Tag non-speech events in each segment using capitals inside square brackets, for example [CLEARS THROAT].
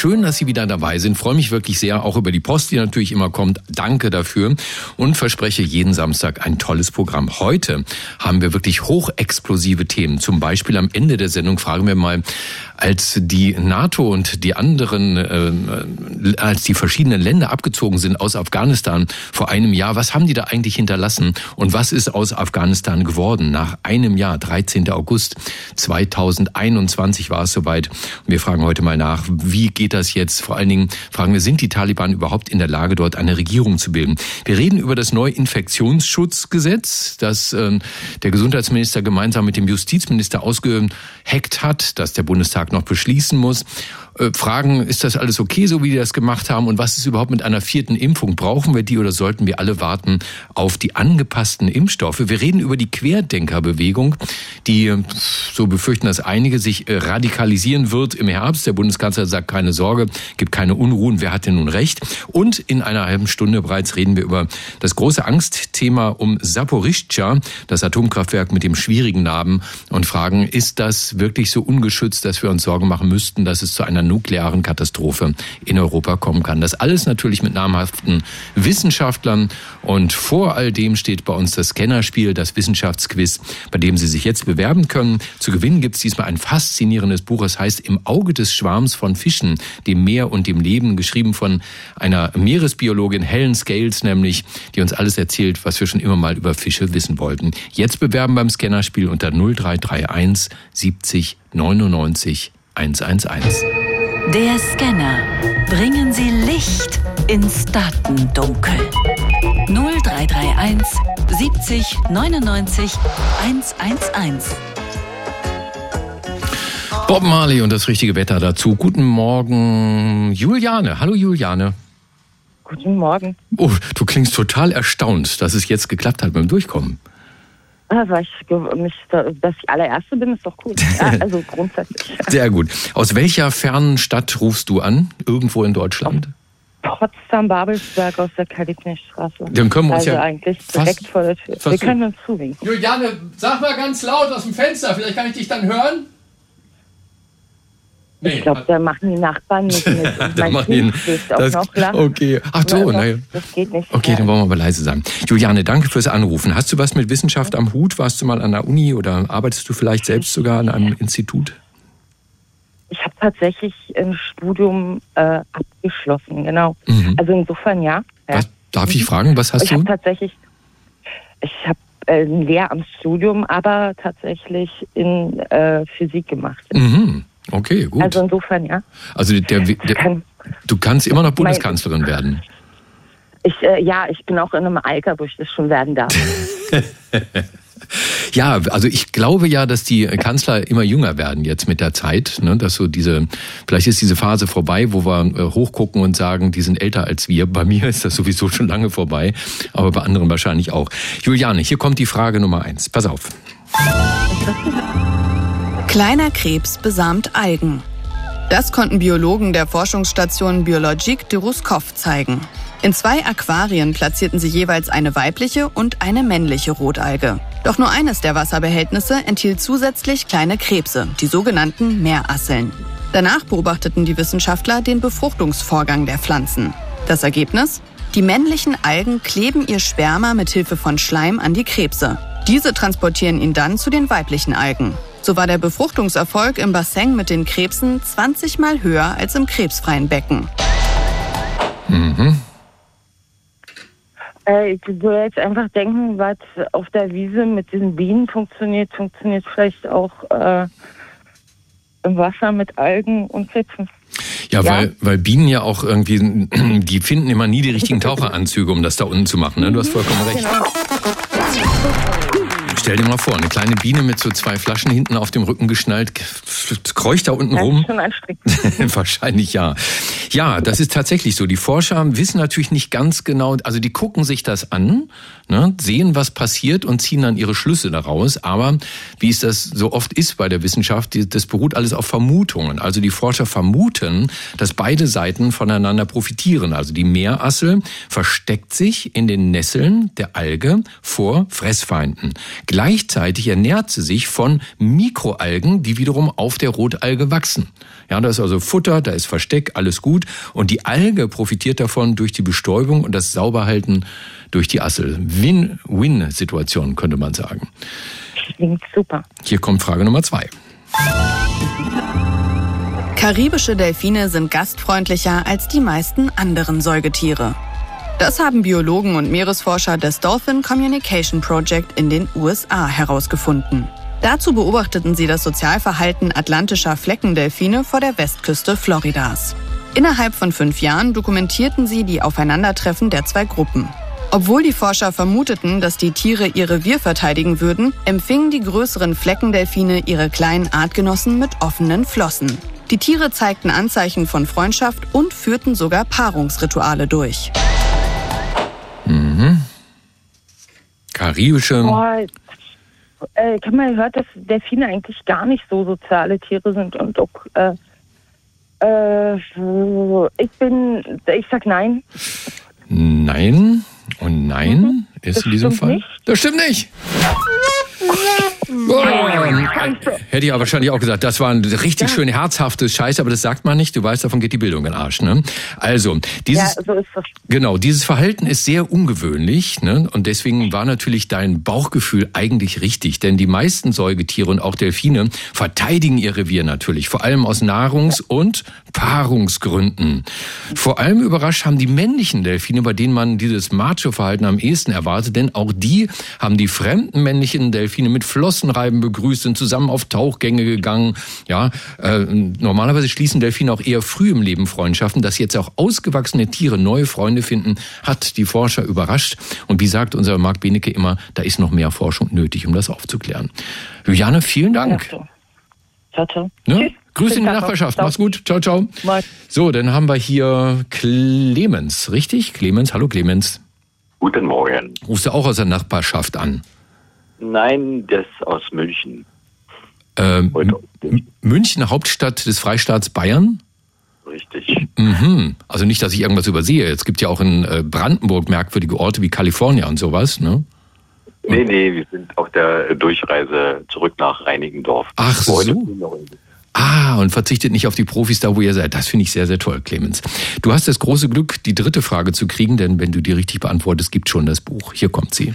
Schön, dass Sie wieder dabei sind. Freue mich wirklich sehr, auch über die Post, die natürlich immer kommt. Danke dafür und verspreche jeden Samstag ein tolles Programm. Heute haben wir wirklich hochexplosive Themen. Zum Beispiel am Ende der Sendung fragen wir mal, als die NATO und die anderen, äh, als die verschiedenen Länder abgezogen sind aus Afghanistan vor einem Jahr, was haben die da eigentlich hinterlassen und was ist aus Afghanistan geworden? Nach einem Jahr, 13. August 2021 war es soweit. Und wir fragen heute mal nach, wie geht das jetzt? Vor allen Dingen fragen wir, sind die Taliban überhaupt in der Lage, dort eine Regierung zu bilden? Wir reden über das neue Infektionsschutzgesetz, das äh, der Gesundheitsminister gemeinsam mit dem Justizminister ausgeheckt hat, das der Bundestag noch beschließen muss. Äh, fragen, ist das alles okay, so wie die das gemacht haben? Und was ist überhaupt mit einer vierten Impfung? Brauchen wir die oder sollten wir alle warten auf die angepassten Impfstoffe? Wir reden über die Querdenkerbewegung, die, so befürchten das einige, sich äh, radikalisieren wird im Herbst. Der Bundeskanzler sagt, keine Sorge, gibt keine Unruhen. Wer hat denn nun recht? Und in einer halben Stunde bereits reden wir über das große Angstthema um Saporischschja, das Atomkraftwerk mit dem schwierigen Namen und fragen, ist das wirklich so ungeschützt, dass wir uns Sorgen machen müssten, dass es zu einer nuklearen Katastrophe in Europa kommen kann. Das alles natürlich mit namhaften Wissenschaftlern. Und vor all dem steht bei uns das Scannerspiel, das Wissenschaftsquiz, bei dem Sie sich jetzt bewerben können. Zu gewinnen gibt es diesmal ein faszinierendes Buch. Es heißt Im Auge des Schwarms von Fischen, dem Meer und dem Leben, geschrieben von einer Meeresbiologin Helen Scales, nämlich, die uns alles erzählt, was wir schon immer mal über Fische wissen wollten. Jetzt bewerben beim Scannerspiel unter 0331 70 99 111. Der Scanner. Bringen Sie Licht ins Datendunkel. 0331 70 99 111. Bob Marley und das richtige Wetter dazu. Guten Morgen, Juliane. Hallo Juliane. Guten Morgen. Oh, du klingst total erstaunt, dass es jetzt geklappt hat beim Durchkommen. Also ich, mich, dass ich allererste bin, ist doch cool. Ja, [LAUGHS] also grundsätzlich. Sehr gut. Aus welcher fernen Stadt rufst du an? Irgendwo in Deutschland? Potsdam-Babelsberg aus der Kalignechstraße. Dann können wir uns also ja eigentlich direkt vor der Tür. Wir können uns zuwinken. Juliane, sag mal ganz laut aus dem Fenster, vielleicht kann ich dich dann hören. Nee, ich glaube, da machen die Nachbarn nicht mit. [LAUGHS] Kind schläft auch das, noch lang. Okay, ach so, naja. Das geht nicht. Okay, Ja. dann wollen wir aber leise sein. Juliane, danke fürs Anrufen. Hast du was mit Wissenschaft am Hut? Warst du mal an der Uni oder arbeitest du vielleicht selbst sogar an einem Institut? Ich habe tatsächlich ein Studium äh, abgeschlossen, genau. Mhm. Also insofern ja. Was, darf ich fragen, was hast ich du? habe tatsächlich, ich habe äh, ein Lehramtsstudium, aber tatsächlich in äh, Physik gemacht. Mhm. Okay, gut. Also insofern ja. Also der, der, Kann, du kannst immer noch Bundeskanzlerin werden. ich, äh, ja, ich bin auch in einem Alter, wo ich das schon werden darf. [LAUGHS] Ja, also ich glaube ja, dass die Kanzler immer jünger werden jetzt mit der Zeit, ne? dass so diese, vielleicht ist diese Phase vorbei, wo wir äh, hochgucken und sagen, die sind älter als wir. Bei mir ist das sowieso schon lange vorbei, aber bei anderen wahrscheinlich auch. Juliane, hier kommt die Frage Nummer eins. Pass auf. Kleiner Krebs besamt Algen. Das konnten Biologen der Forschungsstation Biologique de Ruskov zeigen. In zwei Aquarien platzierten sie jeweils eine weibliche und eine männliche Rotalge. Doch nur eines der Wasserbehältnisse enthielt zusätzlich kleine Krebse, die sogenannten Meerasseln. Danach beobachteten die Wissenschaftler den Befruchtungsvorgang der Pflanzen. Das Ergebnis? Die männlichen Algen kleben ihr Sperma mit Hilfe von Schleim an die Krebse. Diese transportieren ihn dann zu den weiblichen Algen. So war der Befruchtungserfolg im Bassin mit den Krebsen 20 mal höher als im krebsfreien Becken. äh, ich würde jetzt einfach denken, was auf der Wiese mit diesen Bienen funktioniert, funktioniert vielleicht auch äh, im Wasser mit Algen und Krebsen. Ja, Ja. Weil, weil Bienen ja auch irgendwie, [CLEARS THROAT] die finden immer nie die richtigen Taucheranzüge, um das da unten zu machen. Ne? Du hast vollkommen recht. Genau. Stell dir mal vor, eine kleine Biene mit so zwei Flaschen hinten auf dem Rücken geschnallt, kreucht da unten Das rum. ist schon anstrengend. [LAUGHS] Wahrscheinlich ja. Ja, das ist tatsächlich so. Die Forscher wissen natürlich nicht ganz genau, also die gucken sich das an, ne, sehen, was passiert und ziehen dann ihre Schlüsse daraus. Aber wie es das so oft ist bei der Wissenschaft, das beruht alles auf Vermutungen. Also die Forscher vermuten, dass beide Seiten voneinander profitieren. Also die Meerassel versteckt sich in den Nesseln der Alge vor Fressfeinden. Gleichzeitig ernährt sie sich von Mikroalgen, die wiederum auf der Rotalge wachsen. Ja, da ist also Futter, da ist Versteck, alles gut. Und die Alge profitiert davon durch die Bestäubung und das Sauberhalten durch die Assel. Win-Win-Situation, könnte man sagen. Klingt super. Hier kommt Frage Nummer zwei. Karibische Delfine sind gastfreundlicher als die meisten anderen Säugetiere. Das haben Biologen und Meeresforscher des Dolphin Communication Project in den USA herausgefunden. Dazu beobachteten sie das Sozialverhalten atlantischer Fleckendelfine vor der Westküste Floridas. Innerhalb von fünf Jahren dokumentierten sie die Aufeinandertreffen der zwei Gruppen. Obwohl die Forscher vermuteten, dass die Tiere ihr Revier verteidigen würden, empfingen die größeren Fleckendelfine ihre kleinen Artgenossen mit offenen Flossen. Die Tiere zeigten Anzeichen von Freundschaft und führten sogar Paarungsrituale durch. Karibische. Äh, ich habe mal gehört, dass Delfine eigentlich gar nicht so soziale Tiere sind und auch äh, äh, ich bin, ich sag nein. Nein und nein ist Das in diesem stimmt Fall. nicht. Das stimmt nicht. [LAUGHS] Oh, hätte ich aber wahrscheinlich auch gesagt, das war ein richtig schön herzhaftes Scheiß, aber das sagt man nicht. Du weißt, davon geht die Bildung in den Arsch. Ne? Also, Ja, dieses, so ist das. Genau, dieses Verhalten ist sehr ungewöhnlich ne? und deswegen war natürlich dein Bauchgefühl eigentlich richtig, denn die meisten Säugetiere und auch Delfine verteidigen ihr Revier natürlich, vor allem aus Nahrungs- und Paarungsgründen. Vor allem überrascht haben die männlichen Delfine, bei denen man dieses Macho-Verhalten am ehesten erwartet, denn auch die haben die fremden männlichen Delfine mit Flossenreiben begrüßt, sind zusammen auf Tauchgänge gegangen. Ja, äh, normalerweise schließen Delfine auch eher früh im Leben Freundschaften. Dass jetzt auch ausgewachsene Tiere neue Freunde finden, hat die Forscher überrascht. Und wie sagt unser Marc Benecke immer, da ist noch mehr Forschung nötig, um das aufzuklären. Juliane, vielen Dank. Ja, so. Ciao, ciao. Ne? Tschüss. Grüße in die. Nachbarschaft. Ciao. Mach's gut. Ciao, ciao. So, dann haben wir hier Clemens, richtig? Clemens, hallo Clemens. Guten Morgen. Rufst du auch aus der Nachbarschaft an? Nein, das aus München. Ähm, München, Hauptstadt des Freistaats Bayern? Richtig. Mhm. Also nicht, dass ich irgendwas übersehe. Es gibt ja auch in äh, Brandenburg merkwürdige Orte wie Kalifornien und sowas, ne? Nee, nee, wir sind auf der Durchreise zurück nach Reinigendorf. Ach so. Ah, und verzichtet nicht auf die Profis da, wo ihr seid. Das finde ich sehr, sehr toll, Clemens. Du hast das große Glück, die dritte Frage zu kriegen, denn wenn du die richtig beantwortest, gibt schon das Buch. Hier kommt sie.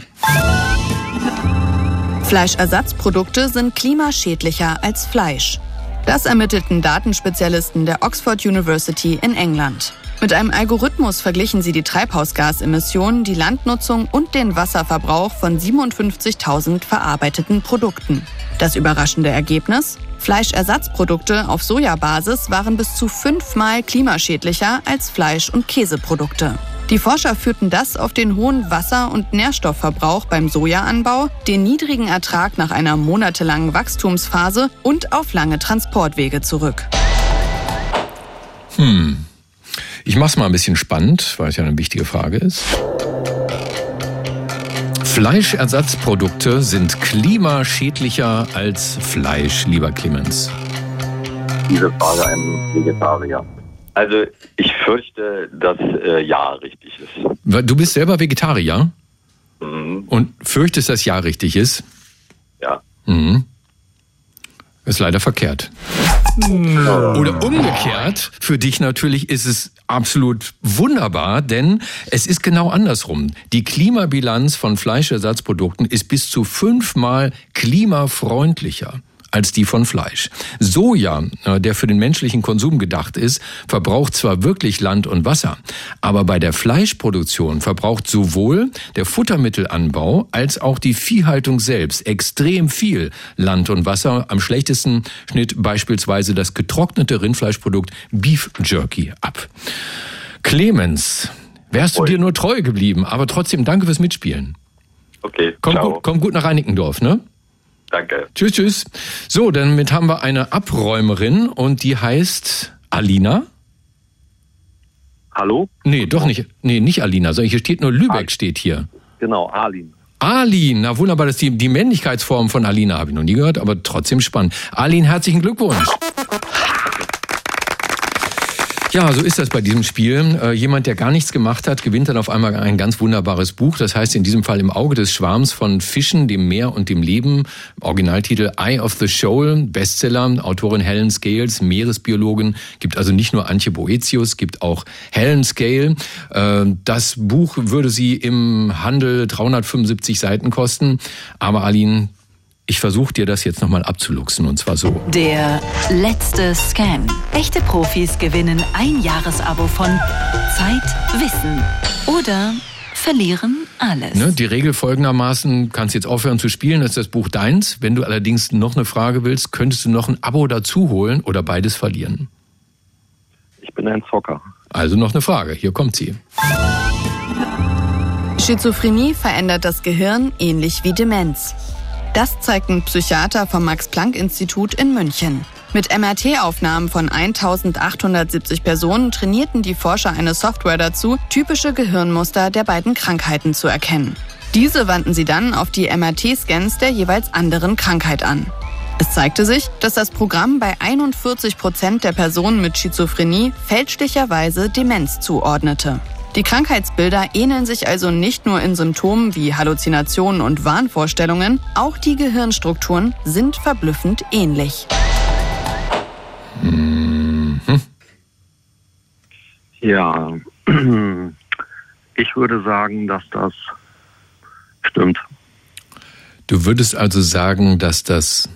Fleischersatzprodukte sind klimaschädlicher als Fleisch. Das ermittelten Datenspezialisten der Oxford University in England. Mit einem Algorithmus verglichen sie die Treibhausgasemissionen, die Landnutzung und den Wasserverbrauch von 57.000 verarbeiteten Produkten. Das überraschende Ergebnis? Fleischersatzprodukte auf Sojabasis waren bis zu fünfmal klimaschädlicher als Fleisch- und Käseprodukte. Die Forscher führten das auf den hohen Wasser- und Nährstoffverbrauch beim Sojaanbau, den niedrigen Ertrag nach einer monatelangen Wachstumsphase und auf lange Transportwege zurück. Ich mach's mal ein bisschen spannend, weil es ja eine wichtige Frage ist. Fleischersatzprodukte sind klimaschädlicher als Fleisch, lieber Clemens. Diese Frage einem Vegetarier. Also ich fürchte, dass äh, ja richtig ist. Du bist selber Vegetarier Mhm. und fürchtest, dass ja richtig ist. Ja. Mhm. Ist leider verkehrt. Oder umgekehrt, für dich natürlich ist es absolut wunderbar, denn es ist genau andersrum. Die Klimabilanz von Fleischersatzprodukten ist bis zu fünfmal klimafreundlicher als die von Fleisch. Soja, äh, der für den menschlichen Konsum gedacht ist, verbraucht zwar wirklich Land und Wasser, aber bei der Fleischproduktion verbraucht sowohl der Futtermittelanbau als auch die Viehhaltung selbst extrem viel Land und Wasser. Am schlechtesten schnitt beispielsweise das getrocknete Rindfleischprodukt Beef Jerky ab. Clemens, wärst du Ui. dir nur treu geblieben, aber trotzdem danke fürs Mitspielen. Okay. Komm Ciao. gut, komm gut nach Reinickendorf, ne? Danke. Tschüss, tschüss. So, damit haben wir eine Abräumerin und die heißt Alina. Hallo? Nee, doch nicht. Nee, nicht Alina, sondern hier steht nur Lübeck steht hier. Genau, Arlin. Alin, na wunderbar, das ist die, die Männlichkeitsform von Alina habe ich noch nie gehört, aber trotzdem spannend. Alin, herzlichen Glückwunsch. Ja, so ist das bei diesem Spiel. Äh, jemand, der gar nichts gemacht hat, gewinnt dann auf einmal ein ganz wunderbares Buch. Das heißt in diesem Fall Im Auge des Schwarms von Fischen, dem Meer und dem Leben. Originaltitel Eye of the Shoal, Bestseller. Autorin Helen Scales, Meeresbiologin. Gibt also nicht nur Antje Boetius, gibt auch Helen Scale. Äh, das Buch würde sie im Handel 375 Seiten kosten. Aber Aline, ich versuche dir das jetzt nochmal abzuluxen und zwar so. Der letzte Scan. Echte Profis gewinnen ein Jahresabo von Zeit, Wissen oder verlieren alles. Ne, die Regel folgendermaßen, kannst jetzt aufhören zu spielen, das ist das Buch deins. Wenn du allerdings noch eine Frage willst, könntest du noch ein Abo dazu holen oder beides verlieren. Ich bin ein Zocker. Also noch eine Frage, hier kommt sie. Schizophrenie verändert das Gehirn ähnlich wie Demenz. Das zeigt ein Psychiater vom Max-Planck-Institut in München. Mit MRT-Aufnahmen von 1870 Personen trainierten die Forscher eine Software dazu, typische Gehirnmuster der beiden Krankheiten zu erkennen. Diese wandten sie dann auf die MRT-Scans der jeweils anderen Krankheit an. Es zeigte sich, dass das Programm bei 41 Prozent der Personen mit Schizophrenie fälschlicherweise Demenz zuordnete. Die Krankheitsbilder ähneln sich also nicht nur in Symptomen wie Halluzinationen und Wahnvorstellungen, auch die Gehirnstrukturen sind verblüffend ähnlich. Mhm. Ja, [CLEARS THROAT] ich würde sagen, dass das stimmt. Du würdest also sagen, dass das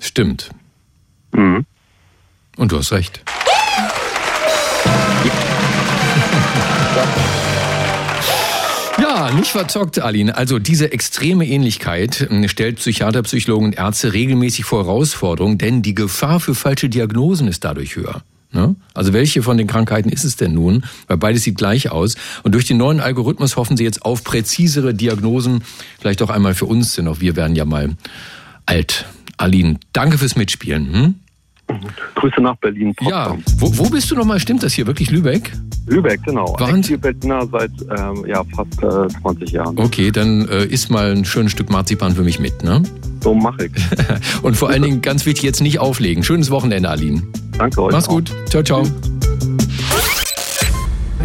stimmt. Mhm. Und du hast recht. Ja, nicht verzockt, Aline. Also diese extreme Ähnlichkeit äh, stellt Psychiater, Psychologen und Ärzte regelmäßig vor Herausforderungen, denn die Gefahr für falsche Diagnosen ist dadurch höher. Ne? Also welche von den Krankheiten ist es denn nun? Weil beides sieht gleich aus. Und durch den neuen Algorithmus hoffen sie jetzt auf präzisere Diagnosen. Vielleicht auch einmal für uns, denn auch wir werden ja mal alt. Aline, danke fürs Mitspielen. Hm? Grüße nach Berlin. Ja, wo, wo bist du nochmal? Stimmt das hier wirklich Lübeck? Lübeck, genau. Wahnsinn. Berliner seit ähm, ja, fast äh, 20 Jahren. Okay, dann äh, isst mal ein schönes Stück Marzipan für mich mit, ne? So mache ich. [LAUGHS] Und vor allen Dingen ganz wichtig, jetzt nicht auflegen. Schönes Wochenende, Aline. Danke euch. Mach's auch. gut. Ciao, ciao.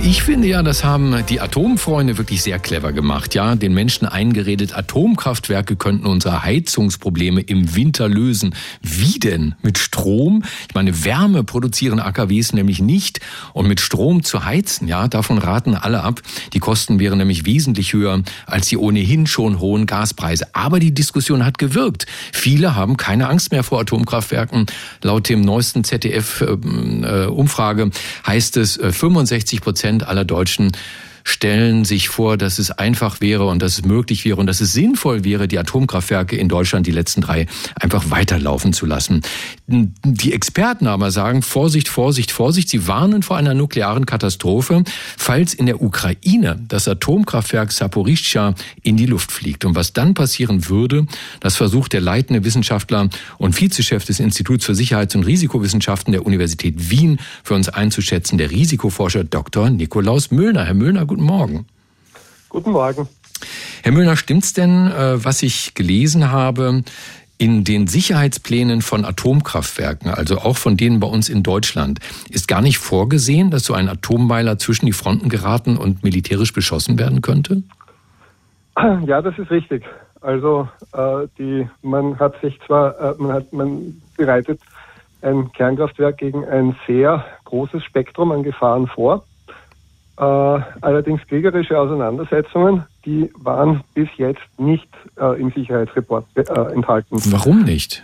Ich finde ja, das haben die Atomfreunde wirklich sehr clever gemacht. Ja, den Menschen eingeredet, Atomkraftwerke könnten unsere Heizungsprobleme im Winter lösen. Wie denn? Mit Strom? Ich meine, Wärme produzieren AKWs nämlich nicht. Und mit Strom zu heizen, ja, davon raten alle ab. Die Kosten wären nämlich wesentlich höher als die ohnehin schon hohen Gaspreise. Aber die Diskussion hat gewirkt. Viele haben keine Angst mehr vor Atomkraftwerken. Laut dem neuesten ZDF-Umfrage äh, heißt es, äh, 65 Prozent aller Deutschen stellen sich vor, dass es einfach wäre und dass es möglich wäre und dass es sinnvoll wäre, die Atomkraftwerke in Deutschland, die letzten drei, einfach weiterlaufen zu lassen. Die Experten aber sagen, Vorsicht, Vorsicht, Vorsicht. Sie warnen vor einer nuklearen Katastrophe, falls in der Ukraine das Atomkraftwerk Saporischschja in die Luft fliegt. Und was dann passieren würde, das versucht der leitende Wissenschaftler und Vizechef des Instituts für Sicherheits- und Risikowissenschaften der Universität Wien für uns einzuschätzen, der Risikoforscher Dr. Nikolaus Müllner. Herr Müllner, guten Morgen. Guten Morgen. Herr Müllner, stimmt's denn, äh, was ich gelesen habe? In den Sicherheitsplänen von Atomkraftwerken, also auch von denen bei uns in Deutschland, ist gar nicht vorgesehen, dass so ein Atommeiler zwischen die Fronten geraten und militärisch beschossen werden könnte? [CLEARS THROAT] Ja, das ist richtig. Also äh, die, man hat sich zwar, äh, man hat, man bereitet ein Kernkraftwerk gegen ein sehr großes Spektrum an Gefahren vor. Äh, allerdings kriegerische Auseinandersetzungen, die waren bis jetzt nicht äh, im Sicherheitsreport äh, enthalten. Warum nicht?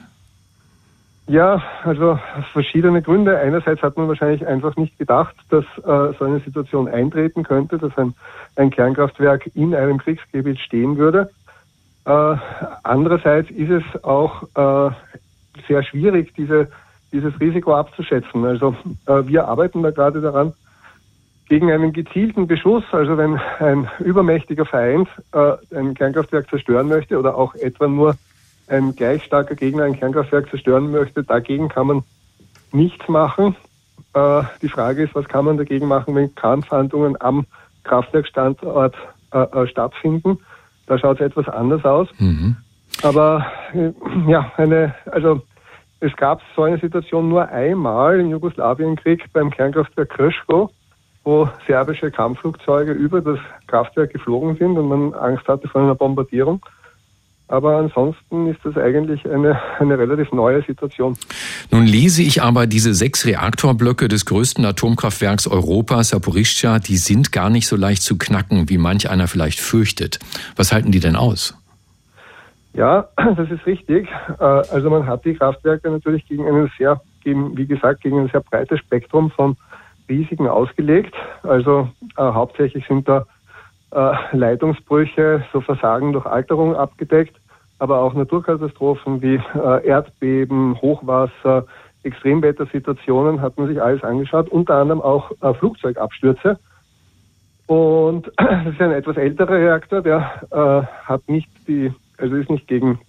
Ja, also verschiedene Gründe. Einerseits hat man wahrscheinlich einfach nicht gedacht, dass äh, so eine Situation eintreten könnte, dass ein, ein Kernkraftwerk in einem Kriegsgebiet stehen würde. Äh, andererseits ist es auch äh, sehr schwierig, diese, dieses Risiko abzuschätzen. Also äh, wir arbeiten da gerade daran, gegen einen gezielten Beschuss, also wenn ein übermächtiger Feind äh, ein Kernkraftwerk zerstören möchte oder auch etwa nur ein gleich starker Gegner ein Kernkraftwerk zerstören möchte, dagegen kann man nichts machen. Äh, die Frage ist, was kann man dagegen machen, wenn Kampfhandlungen am Kraftwerkstandort äh, äh, stattfinden? Da schaut es etwas anders aus. Mhm. Aber äh, ja, eine, also es gab so eine Situation nur einmal im Jugoslawienkrieg beim Kernkraftwerk Krško, wo serbische Kampfflugzeuge über das Kraftwerk geflogen sind und man Angst hatte vor einer Bombardierung. Aber ansonsten ist das eigentlich eine, eine relativ neue Situation. Nun lese ich aber diese sechs Reaktorblöcke des größten Atomkraftwerks Europas, Saporischschja, die sind gar nicht so leicht zu knacken, wie manch einer vielleicht fürchtet. Was halten die denn aus? Ja, [CLEARS THROAT] das ist richtig. Äh, also man hat die Kraftwerke natürlich gegen einen sehr, gegen, wie gesagt, gegen ein sehr breites Spektrum von Risiken ausgelegt. Also äh, hauptsächlich sind da äh, Leitungsbrüche, so Versagen durch Alterung abgedeckt aber auch Naturkatastrophen wie äh, Erdbeben, Hochwasser, Extremwettersituationen hat man sich alles angeschaut, unter anderem auch äh, Flugzeugabstürze. Und [CLEARS THROAT] das ist ein etwas älterer Reaktor, der äh, hat nicht die, also ist nicht gegen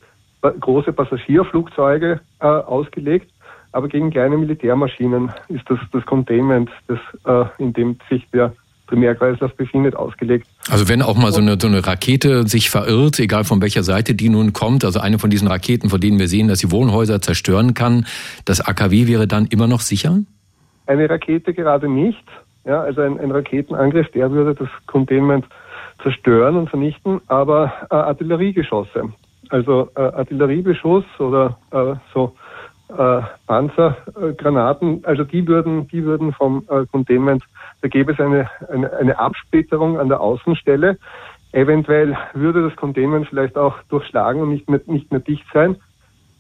große Passagierflugzeuge äh, ausgelegt, aber gegen kleine Militärmaschinen ist das das Containment, das, äh, in dem sich der Primärkreislauf befindet, ausgelegt. Also wenn auch mal so eine, so eine Rakete sich verirrt, egal von welcher Seite die nun kommt, also eine von diesen Raketen, von denen wir sehen, dass sie Wohnhäuser zerstören kann, das AKW wäre dann immer noch sicher? Eine Rakete gerade nicht. Ja, also ein, ein Raketenangriff, der würde das Containment zerstören und vernichten, aber äh, Artilleriegeschosse, also äh, Artilleriebeschuss oder äh, so äh, Panzergranaten, also die würden, die würden vom äh, Containment, da gäbe es eine, eine, eine Absplitterung an der Außenstelle. Eventuell würde das Containment vielleicht auch durchschlagen und nicht mehr, nicht mehr dicht sein.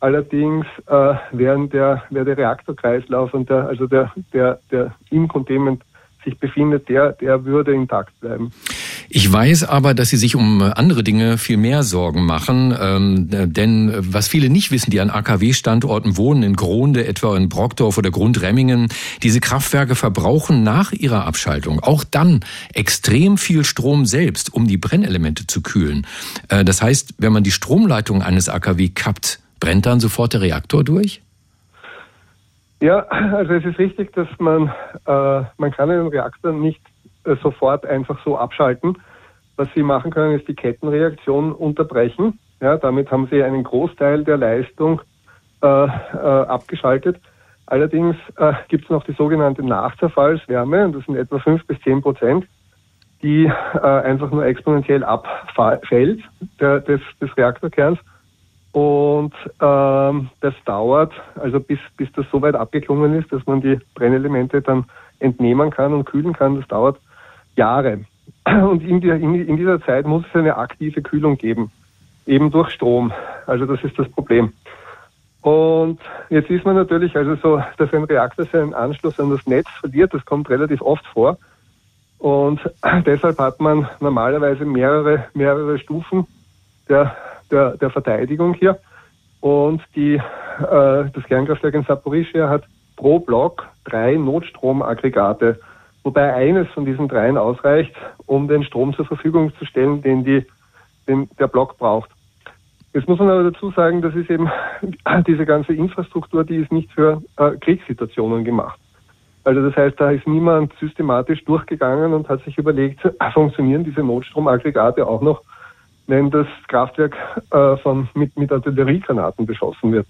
Allerdings äh, wären der, wäre der Reaktorkreislauf und der, also der, der, der im Containment sich befindet, der, der würde intakt bleiben. Ich weiß aber, dass Sie sich um andere Dinge viel mehr Sorgen machen. Ähm, denn was viele nicht wissen, die an AKW-Standorten wohnen, in Gronde, etwa in Brockdorf oder Grundremmingen, diese Kraftwerke verbrauchen nach ihrer Abschaltung auch dann extrem viel Strom selbst, um die Brennelemente zu kühlen. Äh, das heißt, wenn man die Stromleitung eines AKW kappt, brennt dann sofort der Reaktor durch? Ja, also es ist richtig, dass man, äh, man kann einen Reaktor nicht äh, sofort einfach so abschalten. Was Sie machen können, ist die Kettenreaktion unterbrechen. Ja, damit haben Sie einen Großteil der Leistung äh, äh, abgeschaltet. Allerdings äh, gibt es noch die sogenannte Nachzerfallswärme, und das sind etwa fünf bis zehn Prozent, die äh, einfach nur exponentiell abfällt der, des, des Reaktorkerns. Und ähm, das dauert, also bis, bis das so weit abgeklungen ist, dass man die Brennelemente dann entnehmen kann und kühlen kann, das dauert Jahre. Und in, in, in dieser Zeit muss es eine aktive Kühlung geben, eben durch Strom. Also das ist das Problem. Und jetzt ist man natürlich also so, dass ein Reaktor seinen Anschluss an das Netz verliert. Das kommt relativ oft vor. Und [CLEARS THROAT] deshalb hat man normalerweise mehrere, mehrere Stufen der, der, der Verteidigung hier. Und die, äh, das Kernkraftwerk in Saporischia hat pro Block drei Notstromaggregate wobei eines von diesen dreien ausreicht, um den Strom zur Verfügung zu stellen, den, die, den der Block braucht. Jetzt muss man aber dazu sagen, das ist eben [LAUGHS] diese ganze Infrastruktur, die ist nicht für äh, Kriegssituationen gemacht. Also das heißt, da ist niemand systematisch durchgegangen und hat sich überlegt, [LAUGHS] funktionieren diese Notstromaggregate auch noch, wenn das Kraftwerk äh, von, mit, mit Artilleriegranaten beschossen wird.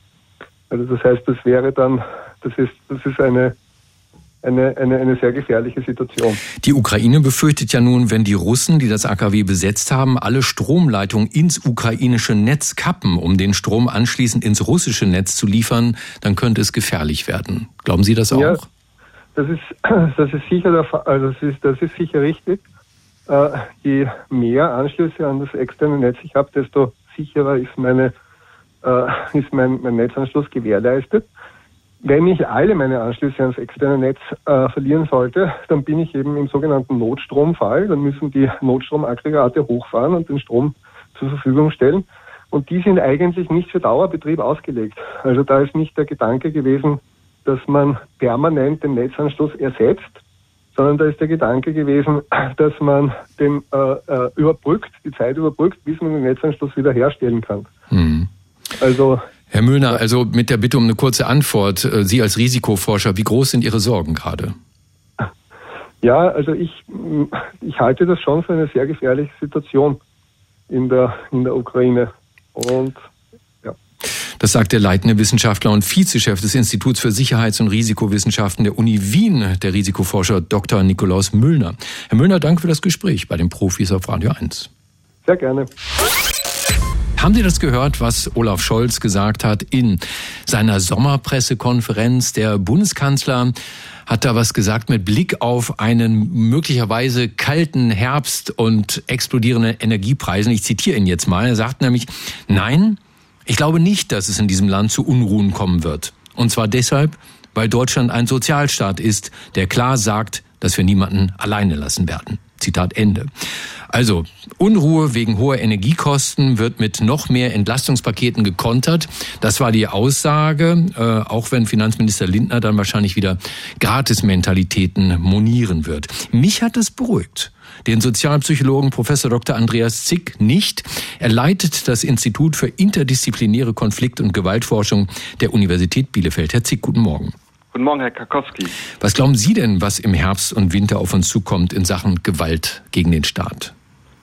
Also das heißt, das wäre dann, das ist, das ist eine eine, eine, eine sehr gefährliche Situation. Die Ukraine befürchtet ja nun, wenn die Russen, die das AKW besetzt haben, alle Stromleitungen ins ukrainische Netz kappen, um den Strom anschließend ins russische Netz zu liefern, dann könnte es gefährlich werden. Glauben Sie das auch? Ja, das ist, [CLEARS THROAT] das ist sicher der Fall, also das ist, das ist sicher richtig. Äh, je mehr Anschlüsse an das externe Netz ich habe, desto sicherer ist meine, äh, ist mein, mein Netzanschluss gewährleistet. Wenn ich alle meine Anschlüsse ans externe Netz äh, verlieren sollte, dann bin ich eben im sogenannten Notstromfall. Dann müssen die [LAUGHS] Notstromaggregate hochfahren und den Strom zur Verfügung stellen. Und die sind eigentlich nicht für Dauerbetrieb ausgelegt. Also da ist nicht der Gedanke gewesen, dass man permanent den Netzanschluss ersetzt, sondern da ist der Gedanke gewesen, [CLEARS THROAT] dass man den äh, äh, überbrückt, die Zeit überbrückt, bis man den Netzanschluss wieder herstellen kann. Mhm. Also Herr Müllner, also mit der Bitte um eine kurze Antwort. Äh, Sie als Risikoforscher, wie groß sind Ihre Sorgen gerade? Ja, also ich, ich halte das schon für eine sehr gefährliche Situation in der, in der Ukraine. Und das sagt der leitende Wissenschaftler und Vizechef des Instituts für Sicherheits- und Risikowissenschaften der Uni Wien, der Risikoforscher Dr. Nikolaus Müllner. Herr Müllner, danke für das Gespräch bei den Profis auf Radio 1. Sehr gerne. Haben Sie das gehört, was Olaf Scholz gesagt hat in seiner Sommerpressekonferenz? Der Bundeskanzler hat da was gesagt mit Blick auf einen möglicherweise kalten Herbst und explodierende Energiepreisen. Ich zitiere ihn jetzt mal. Er sagt nämlich, nein, ich glaube nicht, dass es in diesem Land zu Unruhen kommen wird. Und zwar deshalb, weil Deutschland ein Sozialstaat ist, der klar sagt, dass wir niemanden alleine lassen werden. Zitat Ende. Also, Unruhe wegen hoher Energiekosten wird mit noch mehr Entlastungspaketen gekontert. Das war die Aussage, äh, auch wenn Finanzminister Lindner dann wahrscheinlich wieder Gratismentalitäten monieren wird. Mich hat das beruhigt den Sozialpsychologen Professor Dr. Andreas Zick nicht. Er leitet das Institut für interdisziplinäre Konflikt- und Gewaltforschung der Universität Bielefeld. Herr Zick, guten Morgen. Guten Morgen, Herr Karkowski. Was glauben Sie denn, was im Herbst und Winter auf uns zukommt in Sachen Gewalt gegen den Staat?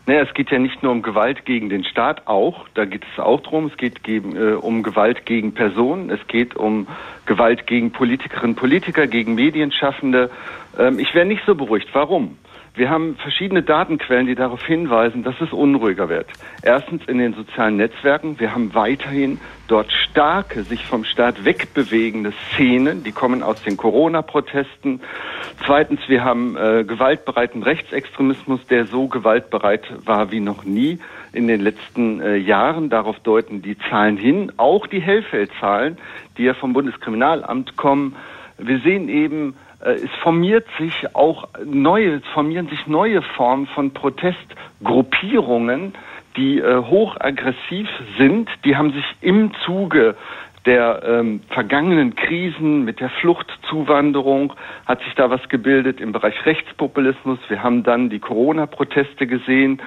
Naja, es geht ja nicht nur um Gewalt gegen den Staat, auch, da geht es auch drum, es geht gegen, äh, um Gewalt gegen Personen, es geht um Gewalt gegen Politikerinnen und Politiker, gegen Medienschaffende. Ähm, ich wäre nicht so beruhigt. Warum? Wir haben verschiedene Datenquellen, die darauf hinweisen, dass es unruhiger wird. Erstens in den sozialen Netzwerken. Wir haben weiterhin dort starke, sich vom Staat wegbewegende Szenen, die kommen aus den Corona-Protesten. Zweitens, wir haben äh, gewaltbereiten Rechtsextremismus, der so gewaltbereit war wie noch nie in den letzten äh, Jahren. Darauf deuten die Zahlen hin. Auch die Hellfeldzahlen, die ja vom Bundeskriminalamt kommen. Wir sehen eben, es formiert sich auch neue, formieren sich neue Formen von Protestgruppierungen, die äh, hochaggressiv sind. Die haben sich im Zuge der ähm, vergangenen Krisen mit der Fluchtzuwanderung hat sich da was gebildet im Bereich Rechtspopulismus. Wir haben dann die Corona-Proteste gesehen.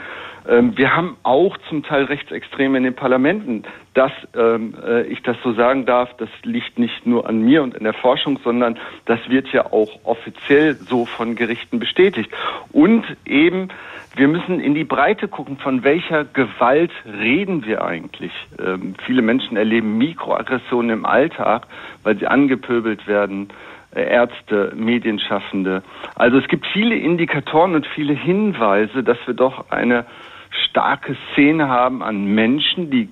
Ähm, wir haben auch zum Teil Rechtsextreme in den Parlamenten. Dass ähm, äh, ich das so sagen darf, das liegt nicht nur an mir und in der Forschung, sondern das wird ja auch offiziell so von Gerichten bestätigt. Und eben, wir müssen in die Breite gucken, von welcher Gewalt reden wir eigentlich. Ähm, viele Menschen erleben Mikroaggressionen im Alltag, weil sie angepöbelt werden. Äh, Ärzte, Medienschaffende. Also es gibt viele Indikatoren und viele Hinweise, dass wir doch eine starke Szene haben an Menschen, die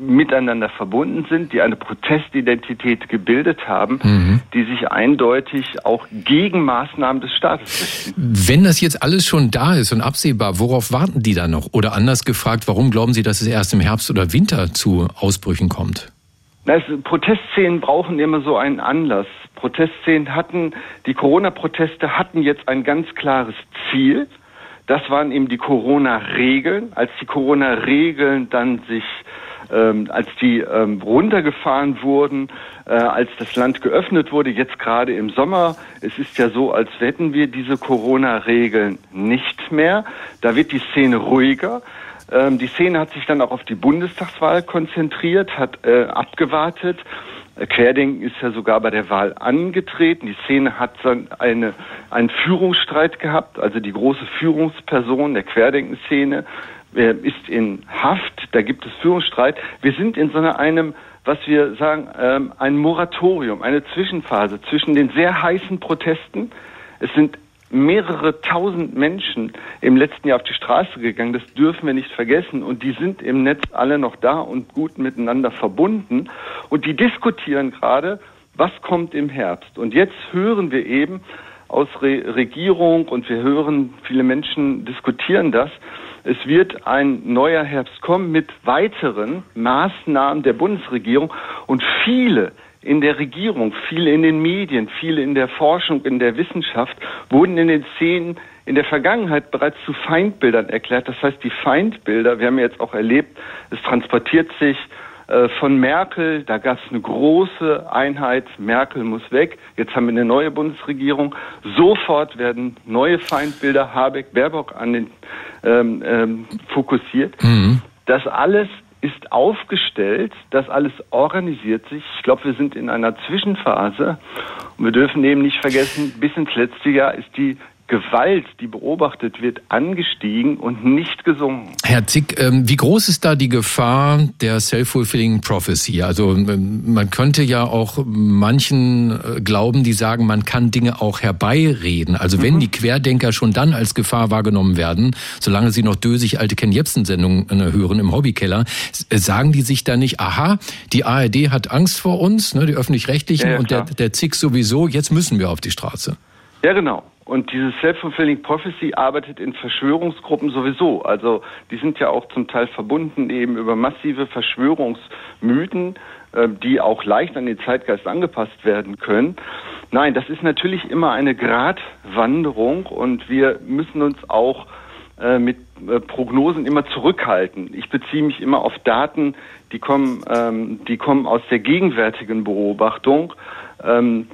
miteinander verbunden sind, die eine Protestidentität gebildet haben, mhm. die sich eindeutig auch gegen Maßnahmen des Staates richten. Wenn das jetzt alles schon da ist und absehbar, worauf warten die dann noch? Oder anders gefragt, warum glauben Sie, dass es erst im Herbst oder Winter zu Ausbrüchen kommt? Na, es, Protestszenen brauchen immer so einen Anlass. Protestszenen hatten, die Corona-Proteste hatten jetzt ein ganz klares Ziel. Das waren eben die Corona-Regeln. Als die Corona-Regeln dann sich ähm, als die ähm, runtergefahren wurden, äh, als das Land geöffnet wurde, jetzt gerade im Sommer. Es ist ja so, als hätten wir diese Corona-Regeln nicht mehr. Da wird die Szene ruhiger. Ähm, die Szene hat sich dann auch auf die Bundestagswahl konzentriert, hat äh, abgewartet. Querdenken ist ja sogar bei der Wahl angetreten. Die Szene hat dann eine, einen Führungsstreit gehabt, also die große Führungsperson der Querdenken-Szene äh, ist in Haft, da gibt es Führungsstreit. Wir sind in so einem, was wir sagen, ähm, ein Moratorium, eine Zwischenphase zwischen den sehr heißen Protesten. Es sind mehrere tausend Menschen im letzten Jahr auf die Straße gegangen. Das dürfen wir nicht vergessen. Und die sind im Netz alle noch da und gut miteinander verbunden. Und die diskutieren gerade, was kommt im Herbst. Und jetzt hören wir eben aus Re Regierung und wir hören, viele Menschen diskutieren das. Es wird ein neuer Herbst kommen mit weiteren Maßnahmen der Bundesregierung und viele in der Regierung, viele in den Medien, viele in der Forschung, in der Wissenschaft wurden in den Szenen in der Vergangenheit bereits zu Feindbildern erklärt. Das heißt, die Feindbilder, wir haben jetzt auch erlebt, es transportiert sich von Merkel, da gab es eine große Einheit, Merkel muss weg, jetzt haben wir eine neue Bundesregierung, sofort werden neue Feindbilder, Habeck, Baerbock an den ähm, ähm, fokussiert. Mhm. Das alles ist aufgestellt, das alles organisiert sich. Ich glaube, wir sind in einer Zwischenphase und wir dürfen eben nicht vergessen, bis ins letzte Jahr ist die Gewalt, die beobachtet wird, angestiegen und nicht gesunken. Herr Zick, ähm, wie groß ist da die Gefahr der self-fulfilling prophecy? Also ähm, man könnte ja auch manchen äh, glauben, die sagen, man kann Dinge auch herbeireden. Also wenn mhm. die Querdenker schon dann als Gefahr wahrgenommen werden, solange sie noch dösig alte Ken Jebsen-Sendungen äh, hören im Hobbykeller, äh, sagen die sich da nicht, aha, die ARD hat Angst vor uns, ne, die Öffentlich-Rechtlichen ja, ja, und der, der Zick sowieso, jetzt müssen wir auf die Straße. Ja, genau. Und dieses Self-Fulfilling Prophecy arbeitet in Verschwörungsgruppen sowieso. Also die sind ja auch zum Teil verbunden eben über massive Verschwörungsmythen, äh, die auch leicht an den Zeitgeist angepasst werden können. Nein, das ist natürlich immer eine Gratwanderung und wir müssen uns auch mit äh, Prognosen immer zurückhalten. Ich beziehe mich immer auf Daten, die kommen, ähm, die kommen aus der gegenwärtigen Beobachtung. Ähm,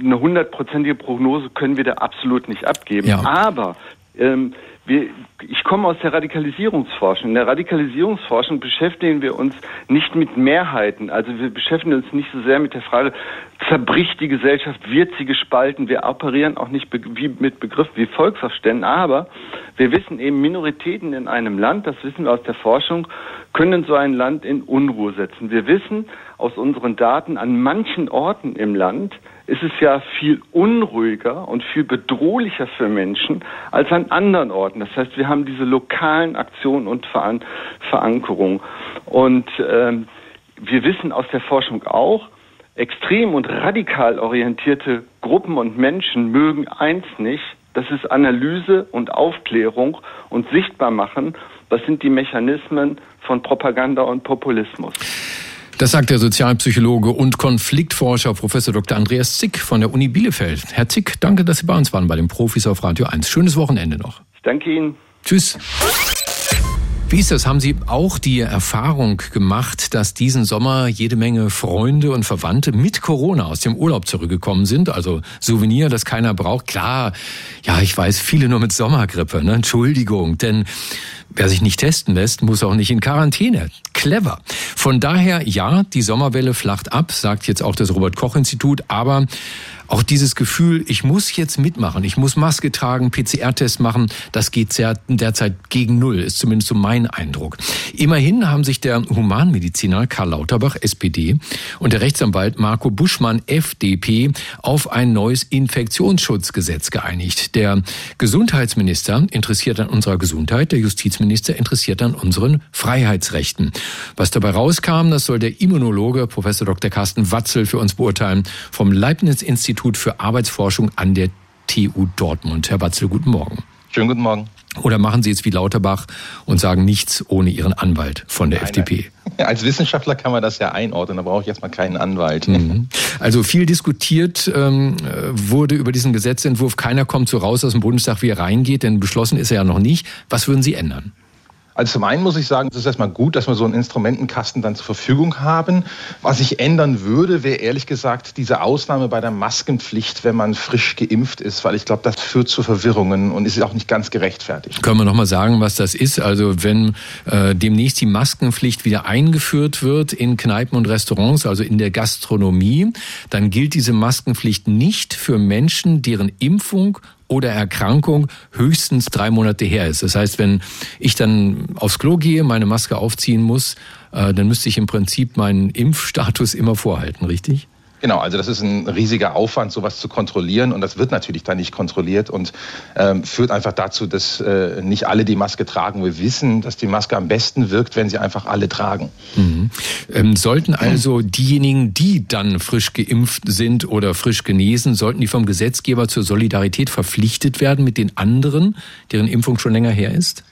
eine hundertprozentige Prognose können wir da absolut nicht abgeben. Ja. Aber ähm, wir, ich komme aus der Radikalisierungsforschung. In der Radikalisierungsforschung beschäftigen wir uns nicht mit Mehrheiten. Also wir beschäftigen uns nicht so sehr mit der Frage, zerbricht die Gesellschaft, wird sie gespalten. Wir operieren auch nicht wie mit Begriffen wie Volksaufständen. Aber wir wissen eben, Minoritäten in einem Land, das wissen wir aus der Forschung, können so ein Land in Unruhe setzen. Wir wissen aus unseren Daten, an manchen Orten im Land ist es ja viel unruhiger und viel bedrohlicher für Menschen als an anderen Orten. Das heißt, wir haben diese lokalen Aktionen und Veran Verankerungen. Und ähm, wir wissen aus der Forschung auch, extrem und radikal orientierte Gruppen und Menschen mögen eins nicht, das ist Analyse und Aufklärung und sichtbar machen, was sind die Mechanismen von Propaganda und Populismus. Das sagt der Sozialpsychologe und Konfliktforscher Professor Dr. Andreas Zick von der Uni Bielefeld. Herr Zick, danke, dass Sie bei uns waren bei den Profis auf Radio 1. Schönes Wochenende noch. Ich danke Ihnen. Tschüss. Wie ist das? Haben Sie auch die Erfahrung gemacht, dass diesen Sommer jede Menge Freunde und Verwandte mit Corona aus dem Urlaub zurückgekommen sind? Also Souvenir, das keiner braucht. Klar, ja, ich weiß, viele nur mit Sommergrippe. Ne? Entschuldigung, denn wer sich nicht testen lässt, muss auch nicht in Quarantäne. Clever. Von daher, ja, die Sommerwelle flacht ab, sagt jetzt auch das Robert Koch Institut, aber auch dieses Gefühl, ich muss jetzt mitmachen, ich muss Maske tragen, PCR-Test machen, das geht derzeit gegen Null, ist zumindest so mein Eindruck. Immerhin haben sich der Humanmediziner Karl Lauterbach, SPD, und der Rechtsanwalt Marco Buschmann, FDP, auf ein neues Infektionsschutzgesetz geeinigt. Der Gesundheitsminister interessiert an unserer Gesundheit, der Justizminister interessiert an unseren Freiheitsrechten. Was dabei rauskam, das soll der Immunologe Professor Dr. Carsten Watzel für uns beurteilen vom Leibniz-Institut Institut für Arbeitsforschung an der TU Dortmund. Herr Batzel, guten Morgen. Schönen guten Morgen. Oder machen Sie jetzt wie Lauterbach und sagen nichts ohne Ihren Anwalt von der nein, FDP? Nein. Als Wissenschaftler kann man das ja einordnen, da brauche ich erstmal keinen Anwalt. Mhm. Also viel diskutiert ähm, wurde über diesen Gesetzentwurf. Keiner kommt so raus aus dem Bundestag, wie er reingeht, denn beschlossen ist er ja noch nicht. Was würden Sie ändern? Also zum einen muss ich sagen, es ist erstmal gut, dass wir so einen Instrumentenkasten dann zur Verfügung haben. Was ich ändern würde, wäre ehrlich gesagt diese Ausnahme bei der Maskenpflicht, wenn man frisch geimpft ist, weil ich glaube, das führt zu Verwirrungen und ist auch nicht ganz gerechtfertigt. Können wir nochmal sagen, was das ist? Also wenn äh, demnächst die Maskenpflicht wieder eingeführt wird in Kneipen und Restaurants, also in der Gastronomie, dann gilt diese Maskenpflicht nicht für Menschen, deren Impfung oder Erkrankung höchstens drei Monate her ist. Das heißt, wenn ich dann aufs Klo gehe, meine Maske aufziehen muss, äh, dann müsste ich im Prinzip meinen Impfstatus immer vorhalten, richtig? Genau, also das ist ein riesiger Aufwand, sowas zu kontrollieren und das wird natürlich dann nicht kontrolliert und ähm, führt einfach dazu, dass äh, nicht alle die Maske tragen. Wir wissen, dass die Maske am besten wirkt, wenn sie einfach alle tragen. Mhm. Ähm, sollten also diejenigen, die dann frisch geimpft sind oder frisch genesen, sollten die vom Gesetzgeber zur Solidarität verpflichtet werden mit den anderen, deren Impfung schon länger her ist?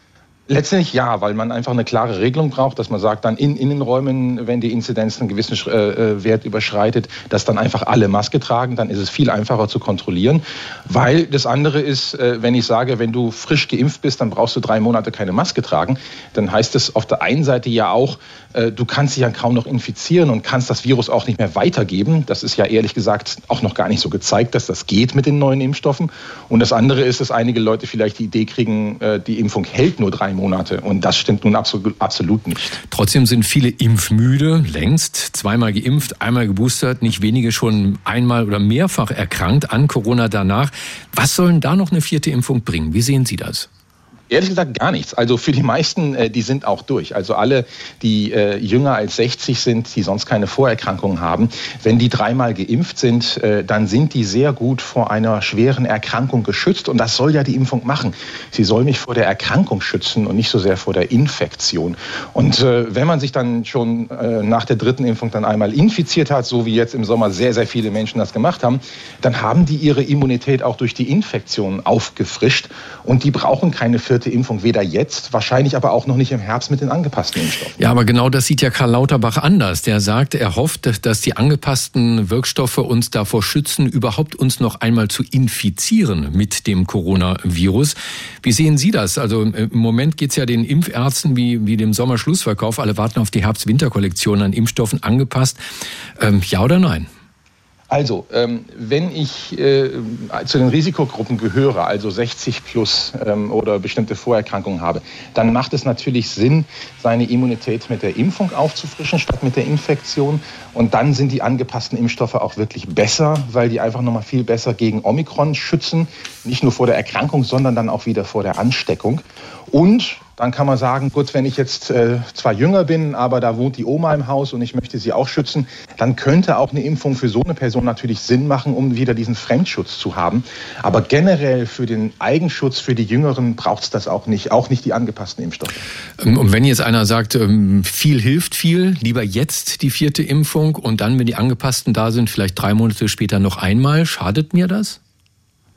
Letztendlich ja, weil man einfach eine klare Regelung braucht, dass man sagt, dann in Innenräumen, wenn die Inzidenz einen gewissen äh, äh, Wert überschreitet, dass dann einfach alle Maske tragen, dann ist es viel einfacher zu kontrollieren. Weil das andere ist, äh, wenn ich sage, wenn du frisch geimpft bist, dann brauchst du drei Monate keine Maske tragen, dann heißt das auf der einen Seite ja auch, äh, du kannst dich ja kaum noch infizieren und kannst das Virus auch nicht mehr weitergeben. Das ist ja ehrlich gesagt auch noch gar nicht so gezeigt, dass das geht mit den neuen Impfstoffen. Und das andere ist, dass einige Leute vielleicht die Idee kriegen, äh, die Impfung hält nur drei Monate Monate. Und das stimmt nun absolut, nicht. Trotzdem sind viele impfmüde, längst zweimal geimpft, einmal geboostert, nicht wenige schon einmal oder mehrfach erkrankt an Corona danach. Was sollen da noch eine vierte Impfung bringen? Wie sehen Sie das? Ehrlich gesagt gar nichts. Also für die meisten, äh, die sind auch durch. Also alle, die äh, jünger als 60 sind, die sonst keine Vorerkrankungen haben, wenn die dreimal geimpft sind, äh, dann sind die sehr gut vor einer schweren Erkrankung geschützt. Und das soll ja die Impfung machen. Sie soll mich vor der Erkrankung schützen und nicht so sehr vor der Infektion. Und wenn man sich dann schon nach der dritten Impfung dann einmal infiziert hat, so wie jetzt im Sommer sehr, sehr viele Menschen das gemacht haben, dann haben die ihre Immunität auch durch die Infektion aufgefrischt und die brauchen keine vierte vierte Impfung, weder jetzt, wahrscheinlich aber auch noch nicht im Herbst mit den angepassten Impfstoffen. Ja, aber genau das sieht ja Karl Lauterbach anders. Der sagt, er hofft, dass die angepassten Wirkstoffe uns davor schützen, überhaupt uns noch einmal zu infizieren mit dem Coronavirus. Wie sehen Sie das? Also im Moment geht es ja den Impfärzten wie, wie dem Sommerschlussverkauf. Alle warten auf die Herbst-Winter-Kollektion an Impfstoffen angepasst. Ähm, ja oder nein? Also, ähm, wenn ich äh, zu den Risikogruppen gehöre, also 60 plus ähm, oder bestimmte Vorerkrankungen habe, dann macht es natürlich Sinn, seine Immunität mit der Impfung aufzufrischen statt mit der Infektion. Und dann sind die angepassten Impfstoffe auch wirklich besser, weil die einfach nochmal viel besser gegen Omikron schützen. Nicht nur vor der Erkrankung, sondern dann auch wieder vor der Ansteckung. Und dann kann man sagen, gut, wenn ich jetzt äh, zwar jünger bin, aber da wohnt die Oma im Haus und ich möchte sie auch schützen, dann könnte auch eine Impfung für so eine Person natürlich Sinn machen, um wieder diesen Fremdschutz zu haben. Aber generell für den Eigenschutz für die Jüngeren braucht es das auch nicht, auch nicht die angepassten Impfstoffe. Ähm, und wenn jetzt einer sagt, ähm, viel hilft viel, lieber jetzt die vierte Impfung und dann, wenn die angepassten da sind, vielleicht drei Monate später noch einmal, schadet mir das?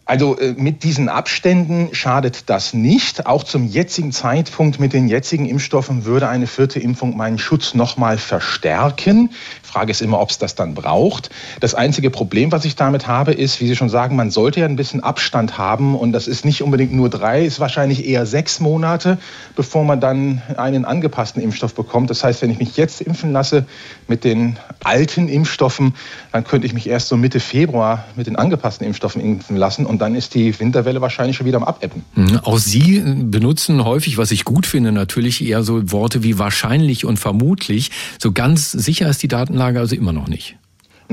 Also äh, mit diesen Abständen schadet das nicht. Auch zum jetzigen Zeitpunkt mit den jetzigen Impfstoffen würde eine vierte Impfung meinen Schutz nochmal verstärken. Frage ist immer, ob es das dann braucht. Das einzige Problem, was ich damit habe, ist, wie Sie schon sagen, man sollte ja ein bisschen Abstand haben und das ist nicht unbedingt nur drei, ist wahrscheinlich eher sechs Monate, bevor man dann einen angepassten Impfstoff bekommt. Das heißt, wenn ich mich jetzt impfen lasse mit den alten Impfstoffen, dann könnte ich mich erst so Mitte Februar mit den angepassten Impfstoffen impfen lassen und dann ist die Winterwelle wahrscheinlich schon wieder am Abebben. Mhm. Auch Sie benutzen häufig, was ich gut finde, natürlich eher so Worte wie wahrscheinlich und vermutlich. So ganz sicher ist die Datenlage Datenlage also immer noch nicht.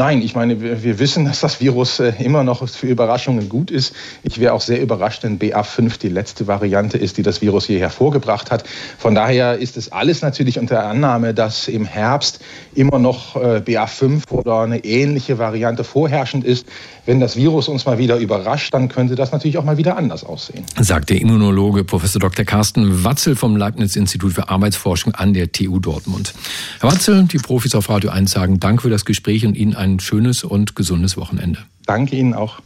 Nein, ich meine, wir, wir, wissen, dass das Virus äh, immer noch für Überraschungen gut ist. Ich wäre auch sehr überrascht, wenn BA5 die letzte Variante ist, die das Virus je hervorgebracht hat. Von daher ist es alles natürlich unter Annahme, dass im Herbst immer noch äh, BA5 oder eine ähnliche Variante vorherrschend ist. Wenn das Virus uns mal wieder überrascht, dann könnte das natürlich auch mal wieder anders aussehen. Sagt der Immunologe Professor Dr. Carsten Watzel vom Leibniz-Institut für Arbeitsforschung an der TU Dortmund. Herr Watzel, die Profis auf Radio 1 sagen Dank für das Gespräch und Ihnen ein schönes und gesundes Wochenende. Danke Ihnen auch.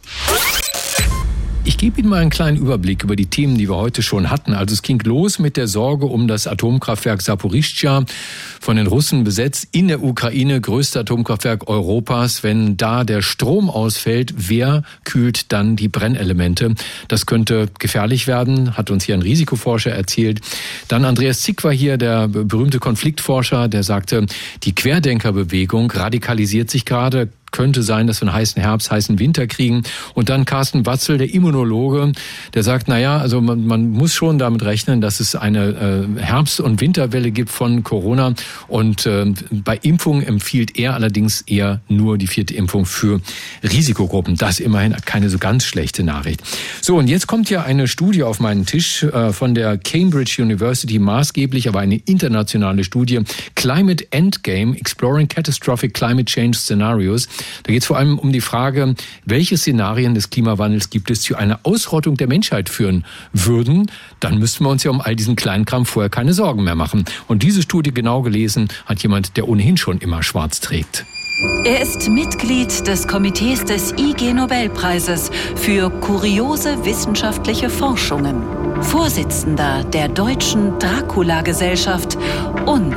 Ich gebe Ihnen mal einen kleinen Überblick über die Themen, die wir heute schon hatten. Also es ging los mit der Sorge um das Atomkraftwerk Saporischschja, von den Russen besetzt, in der Ukraine, größte Atomkraftwerk Europas. Wenn da der Strom ausfällt, wer kühlt dann die Brennelemente? Das könnte gefährlich werden, hat uns hier ein Risikoforscher erzählt. Dann Andreas Zick war hier, der berühmte Konfliktforscher, der sagte, die Querdenkerbewegung radikalisiert sich gerade, könnte sein, dass wir einen heißen Herbst, heißen Winter kriegen. Und dann Carsten Watzel, der Immunologe, der sagt, na ja, also man, man muss schon damit rechnen, dass es eine äh, Herbst- und Winterwelle gibt von Corona. Und äh, bei Impfungen empfiehlt er allerdings eher nur die vierte Impfung für Risikogruppen. Das immerhin keine so ganz schlechte Nachricht. So, und jetzt kommt ja eine Studie auf meinen Tisch äh, von der Cambridge University, maßgeblich, aber eine internationale Studie, Climate Endgame, Exploring Catastrophic Climate Change Scenarios. Da geht es vor allem um die Frage, welche Szenarien des Klimawandels gibt es, die eine Ausrottung der Menschheit führen würden. Dann müssten wir uns ja um all diesen Kleinkram vorher keine Sorgen mehr machen. Und diese Studie genau gelesen hat jemand, der ohnehin schon immer schwarz trägt. Er ist Mitglied des Komitees des IG Nobelpreises für kuriose wissenschaftliche Forschungen, Vorsitzender der Deutschen Dracula-Gesellschaft und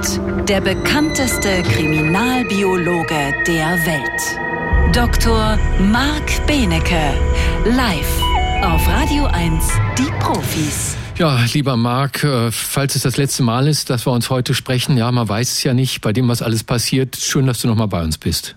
der bekannteste Kriminalbiologe der Welt. Dr. Marc Benecke, live auf Radio 1, die Profis. Ja, lieber Marc, äh, falls es das letzte Mal ist, dass wir uns heute sprechen, ja, man weiß es ja nicht, bei dem, was alles passiert. Schön, dass du noch mal bei uns bist.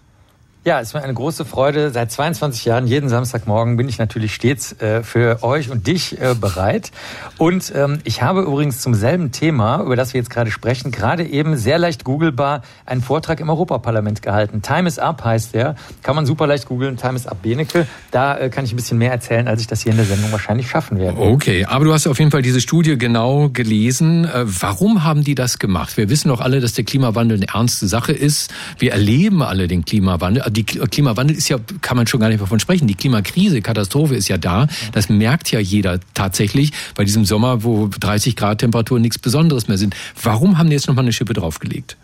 Ja, es ist mir eine große Freude. Seit 22 Jahren, jeden Samstagmorgen, bin ich natürlich stets äh, für euch und dich äh, bereit. Und ähm, ich habe übrigens zum selben Thema, über das wir jetzt gerade sprechen, gerade eben sehr leicht googelbar einen Vortrag im Europaparlament gehalten. Time is Up heißt der. Kann man super leicht googeln. Time is Up Benecke. Da äh, kann ich ein bisschen mehr erzählen, als ich das hier in der Sendung wahrscheinlich schaffen werde. Okay, aber du hast auf jeden Fall diese Studie genau gelesen. Äh, warum haben die das gemacht? Wir wissen doch alle, dass der Klimawandel eine ernste Sache ist. Wir erleben alle den Klimawandel die Klimawandel ist ja, kann man schon gar nicht davon sprechen. Die Klimakrise, Katastrophe ist ja da. Das merkt ja jeder tatsächlich bei diesem Sommer, wo 30 Grad Temperatur nichts Besonderes mehr sind. Warum haben die jetzt nochmal eine Schippe draufgelegt?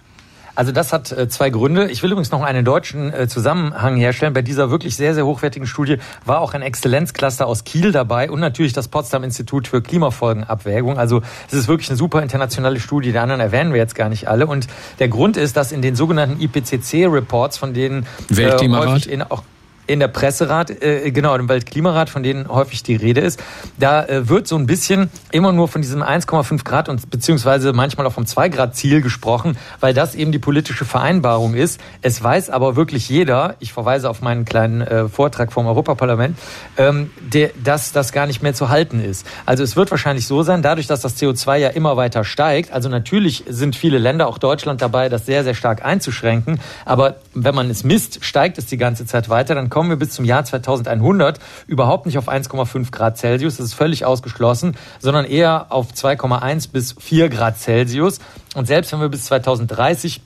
Also das hat äh, zwei Gründe. Ich will übrigens noch einen deutschen äh, Zusammenhang herstellen. Bei dieser wirklich sehr, sehr hochwertigen Studie war auch ein Exzellenzcluster aus Kiel dabei und natürlich das Potsdam Institut für Klimafolgenabwägung. Also es ist wirklich eine super internationale Studie. Die anderen erwähnen wir jetzt gar nicht alle. Und der Grund ist, dass in den sogenannten IPCC-Reports, von denen äh, häufig in auch in der Presserat, äh, genau, im Weltklimarat, von denen häufig die Rede ist, da äh, wird so ein bisschen immer nur von diesem 1,5 Grad und beziehungsweise manchmal auch vom 2 Grad Ziel gesprochen, weil das eben die politische Vereinbarung ist. Es weiß aber wirklich jeder, ich verweise auf meinen kleinen äh, Vortrag vom Europaparlament, ähm, der, dass das gar nicht mehr zu halten ist. Also es wird wahrscheinlich so sein, dadurch, dass das CO2 ja immer weiter steigt, also natürlich sind viele Länder, auch Deutschland dabei, das sehr, sehr stark einzuschränken, aber wenn man es misst, steigt es die ganze Zeit weiter, dann kommen wir bis zum Jahr 2100 überhaupt nicht auf 1,5 Grad Celsius. Das ist völlig ausgeschlossen, sondern eher auf 2,1 bis 4 Grad Celsius. Und selbst wenn wir bis 2030 ähm,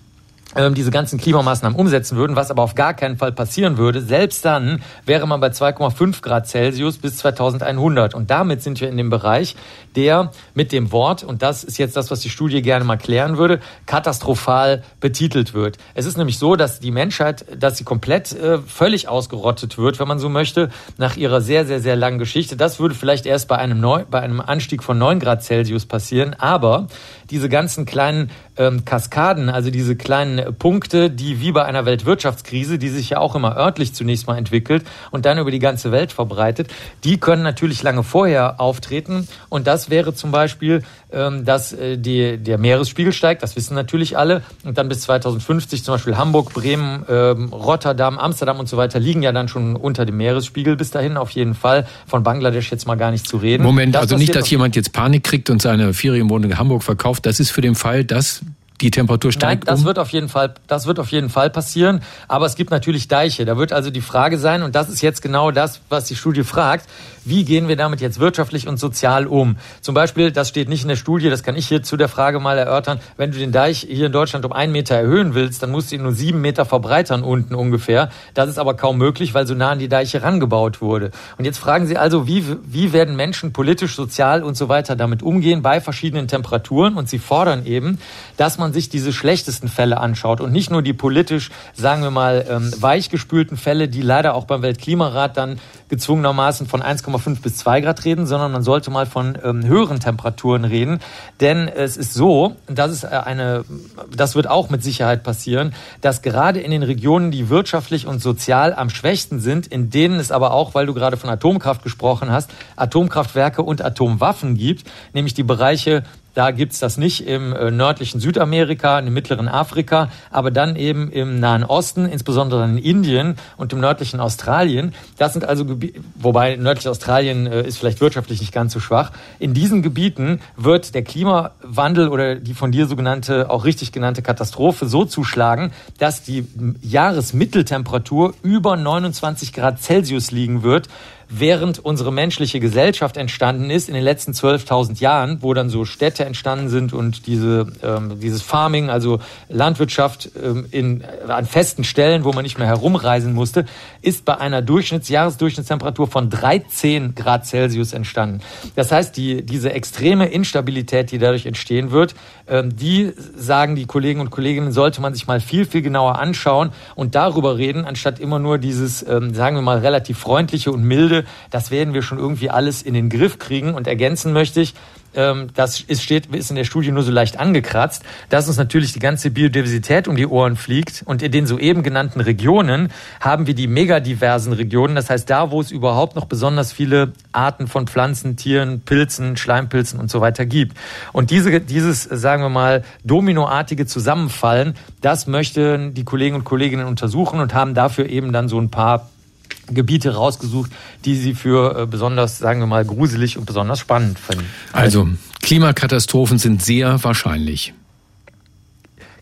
diese ganzen Klimamaßnahmen umsetzen würden, was aber auf gar keinen Fall passieren würde. Selbst dann wäre man bei 2,5 Grad Celsius bis 2100. Und damit sind wir in dem Bereich, der mit dem Wort, und das ist jetzt das, was die Studie gerne mal klären würde, katastrophal betitelt wird. Es ist nämlich so, dass die Menschheit, dass sie komplett äh, völlig ausgerottet wird, wenn man so möchte, nach ihrer sehr, sehr, sehr langen Geschichte. Das würde vielleicht erst bei einem, Neu bei einem Anstieg von 9 Grad Celsius passieren. Aber diese ganzen kleinen ähm, Kaskaden, also diese kleinen Punkte, die wie bei einer Weltwirtschaftskrise, die sich ja auch immer örtlich zunächst mal entwickelt und dann über die ganze Welt verbreitet, die können natürlich lange vorher auftreten. Und das wäre zum Beispiel, ähm, dass äh, die, der Meeresspiegel steigt, das wissen natürlich alle. Und dann bis 2050 zum Beispiel Hamburg, Bremen, ähm, Rotterdam, Amsterdam und so weiter liegen ja dann schon unter dem Meeresspiegel bis dahin auf jeden Fall. Von Bangladesch jetzt mal gar nicht zu reden. Moment, das also nicht, dass jemand jetzt Panik kriegt und seine Ferienwohnung in Hamburg verkauft. Das ist für den Fall, dass die Temperatur steigt. Nein, das um? wird auf jeden Fall, das wird auf jeden Fall passieren. Aber es gibt natürlich Deiche. Da wird also die Frage sein, und das ist jetzt genau das, was die Studie fragt wie gehen wir damit jetzt wirtschaftlich und sozial um? Zum Beispiel, das steht nicht in der Studie, das kann ich hier zu der Frage mal erörtern, wenn du den Deich hier in Deutschland um einen Meter erhöhen willst, dann musst du ihn nur sieben Meter verbreitern unten ungefähr. Das ist aber kaum möglich, weil so nah an die Deiche rangebaut wurde. Und jetzt fragen Sie also, wie, wie werden Menschen politisch, sozial und so weiter damit umgehen bei verschiedenen Temperaturen? Und Sie fordern eben, dass man sich diese schlechtesten Fälle anschaut und nicht nur die politisch, sagen wir mal, ähm, weichgespülten Fälle, die leider auch beim Weltklimarat dann gezwungenermaßen von 1,5 bis 2 Grad reden, sondern man sollte mal von ähm, höheren Temperaturen reden. Denn es ist so, das ist äh, eine, das wird auch mit Sicherheit passieren, dass gerade in den Regionen, die wirtschaftlich und sozial am schwächsten sind, in denen es aber auch, weil du gerade von Atomkraft gesprochen hast, Atomkraftwerke und Atomwaffen gibt, nämlich die Bereiche da gibt's das nicht im äh, nördlichen Südamerika, im mittleren Afrika, aber dann eben im Nahen Osten, insbesondere in Indien und im nördlichen Australien. Das sind also Gebiete, wobei nördlich Australien äh, ist vielleicht wirtschaftlich nicht ganz so schwach. In diesen Gebieten wird der Klimawandel oder die von dir sogenannte, auch richtig genannte Katastrophe so zuschlagen, dass die Jahresmitteltemperatur über 29 Grad Celsius liegen wird während unsere menschliche Gesellschaft entstanden ist in den letzten 12.000 Jahren, wo dann so Städte entstanden sind und diese, ähm, dieses Farming, also Landwirtschaft ähm, in, an festen Stellen, wo man nicht mehr herumreisen musste, ist bei einer Durchschnitts Jahresdurchschnittstemperatur von 13 Grad Celsius entstanden. Das heißt, die, diese extreme Instabilität, die dadurch entstehen wird, ähm, die sagen die Kollegen und Kolleginnen, sollte man sich mal viel, viel genauer anschauen und darüber reden, anstatt immer nur dieses, ähm, sagen wir mal, relativ freundliche und milde Das werden wir schon irgendwie alles in den Griff kriegen. Und ergänzen möchte ich, ähm, das ist, steht, ist in der Studie nur so leicht angekratzt, dass uns natürlich die ganze Biodiversität um die Ohren fliegt. Und in den soeben genannten Regionen haben wir die megadiversen Regionen. Das heißt, da, wo es überhaupt noch besonders viele Arten von Pflanzen, Tieren, Pilzen, Schleimpilzen und so weiter gibt. Und diese, dieses, sagen wir mal, dominoartige Zusammenfallen, das möchten die Kollegen und Kolleginnen untersuchen und haben dafür eben dann so ein paar Gebiete rausgesucht, die sie für äh, besonders, sagen wir mal, gruselig und besonders spannend finden. Also, Klimakatastrophen sind sehr wahrscheinlich.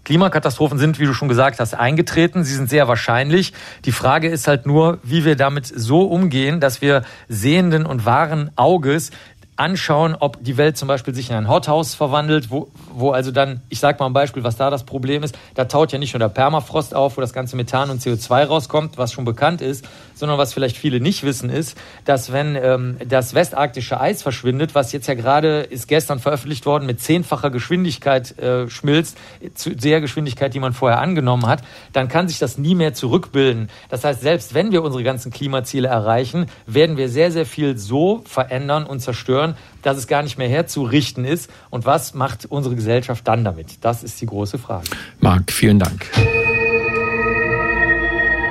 Klimakatastrophen sind, wie du schon gesagt hast, eingetreten. Sie sind sehr wahrscheinlich. Die Frage ist halt nur, wie wir damit so umgehen, dass wir sehenden und wahren Auges anschauen, ob die Welt zum Beispiel sich in ein Hothouse verwandelt, wo, wo also dann, ich sage mal ein Beispiel, was da das Problem ist, da taut ja nicht nur der Permafrost auf, wo das ganze Methan und CO2 rauskommt, was schon bekannt ist, sondern was vielleicht viele nicht wissen ist, dass wenn ähm, das westarktische Eis verschwindet, was jetzt ja gerade ist gestern veröffentlicht worden, mit zehnfacher Geschwindigkeit äh, schmilzt, zu der Geschwindigkeit, die man vorher angenommen hat, dann kann sich das nie mehr zurückbilden. Das heißt, selbst wenn wir unsere ganzen Klimaziele erreichen, werden wir sehr, sehr viel so verändern und zerstören, dass es gar nicht mehr herzurichten ist. Und was macht unsere Gesellschaft dann damit? Das ist die große Frage. Marc, vielen Dank.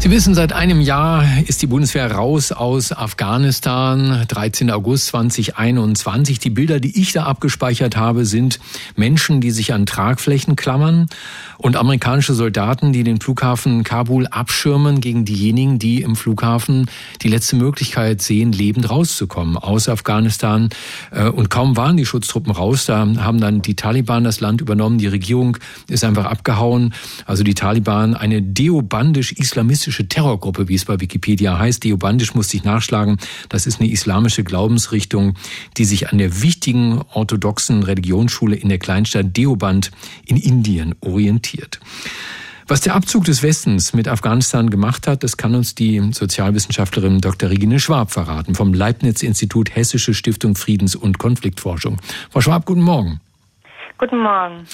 Sie wissen, seit einem Jahr ist die Bundeswehr raus aus Afghanistan. 13. August 2021. Die Bilder, die ich da abgespeichert habe, sind Menschen, die sich an Tragflächen klammern und amerikanische Soldaten, die den Flughafen Kabul abschirmen gegen diejenigen, die im Flughafen die letzte Möglichkeit sehen, lebend rauszukommen aus Afghanistan. Äh, und kaum waren die Schutztruppen raus, da haben dann die Taliban das Land übernommen. Die Regierung ist einfach abgehauen. Also die Taliban, eine deobandisch-islamistische islamistische Terrorgruppe, wie es bei Wikipedia heißt. Deobandisch musste ich nachschlagen. Das ist eine islamische Glaubensrichtung, die sich an der wichtigen orthodoxen Religionsschule in der Kleinstadt Deoband in Indien orientiert. Was der Abzug des Westens mit Afghanistan gemacht hat, das kann uns die Sozialwissenschaftlerin Dr. Regine Schwab verraten vom Leibniz-Institut Hessische Stiftung Friedens- und Konfliktforschung. Frau Schwab, guten Morgen. Guten Morgen.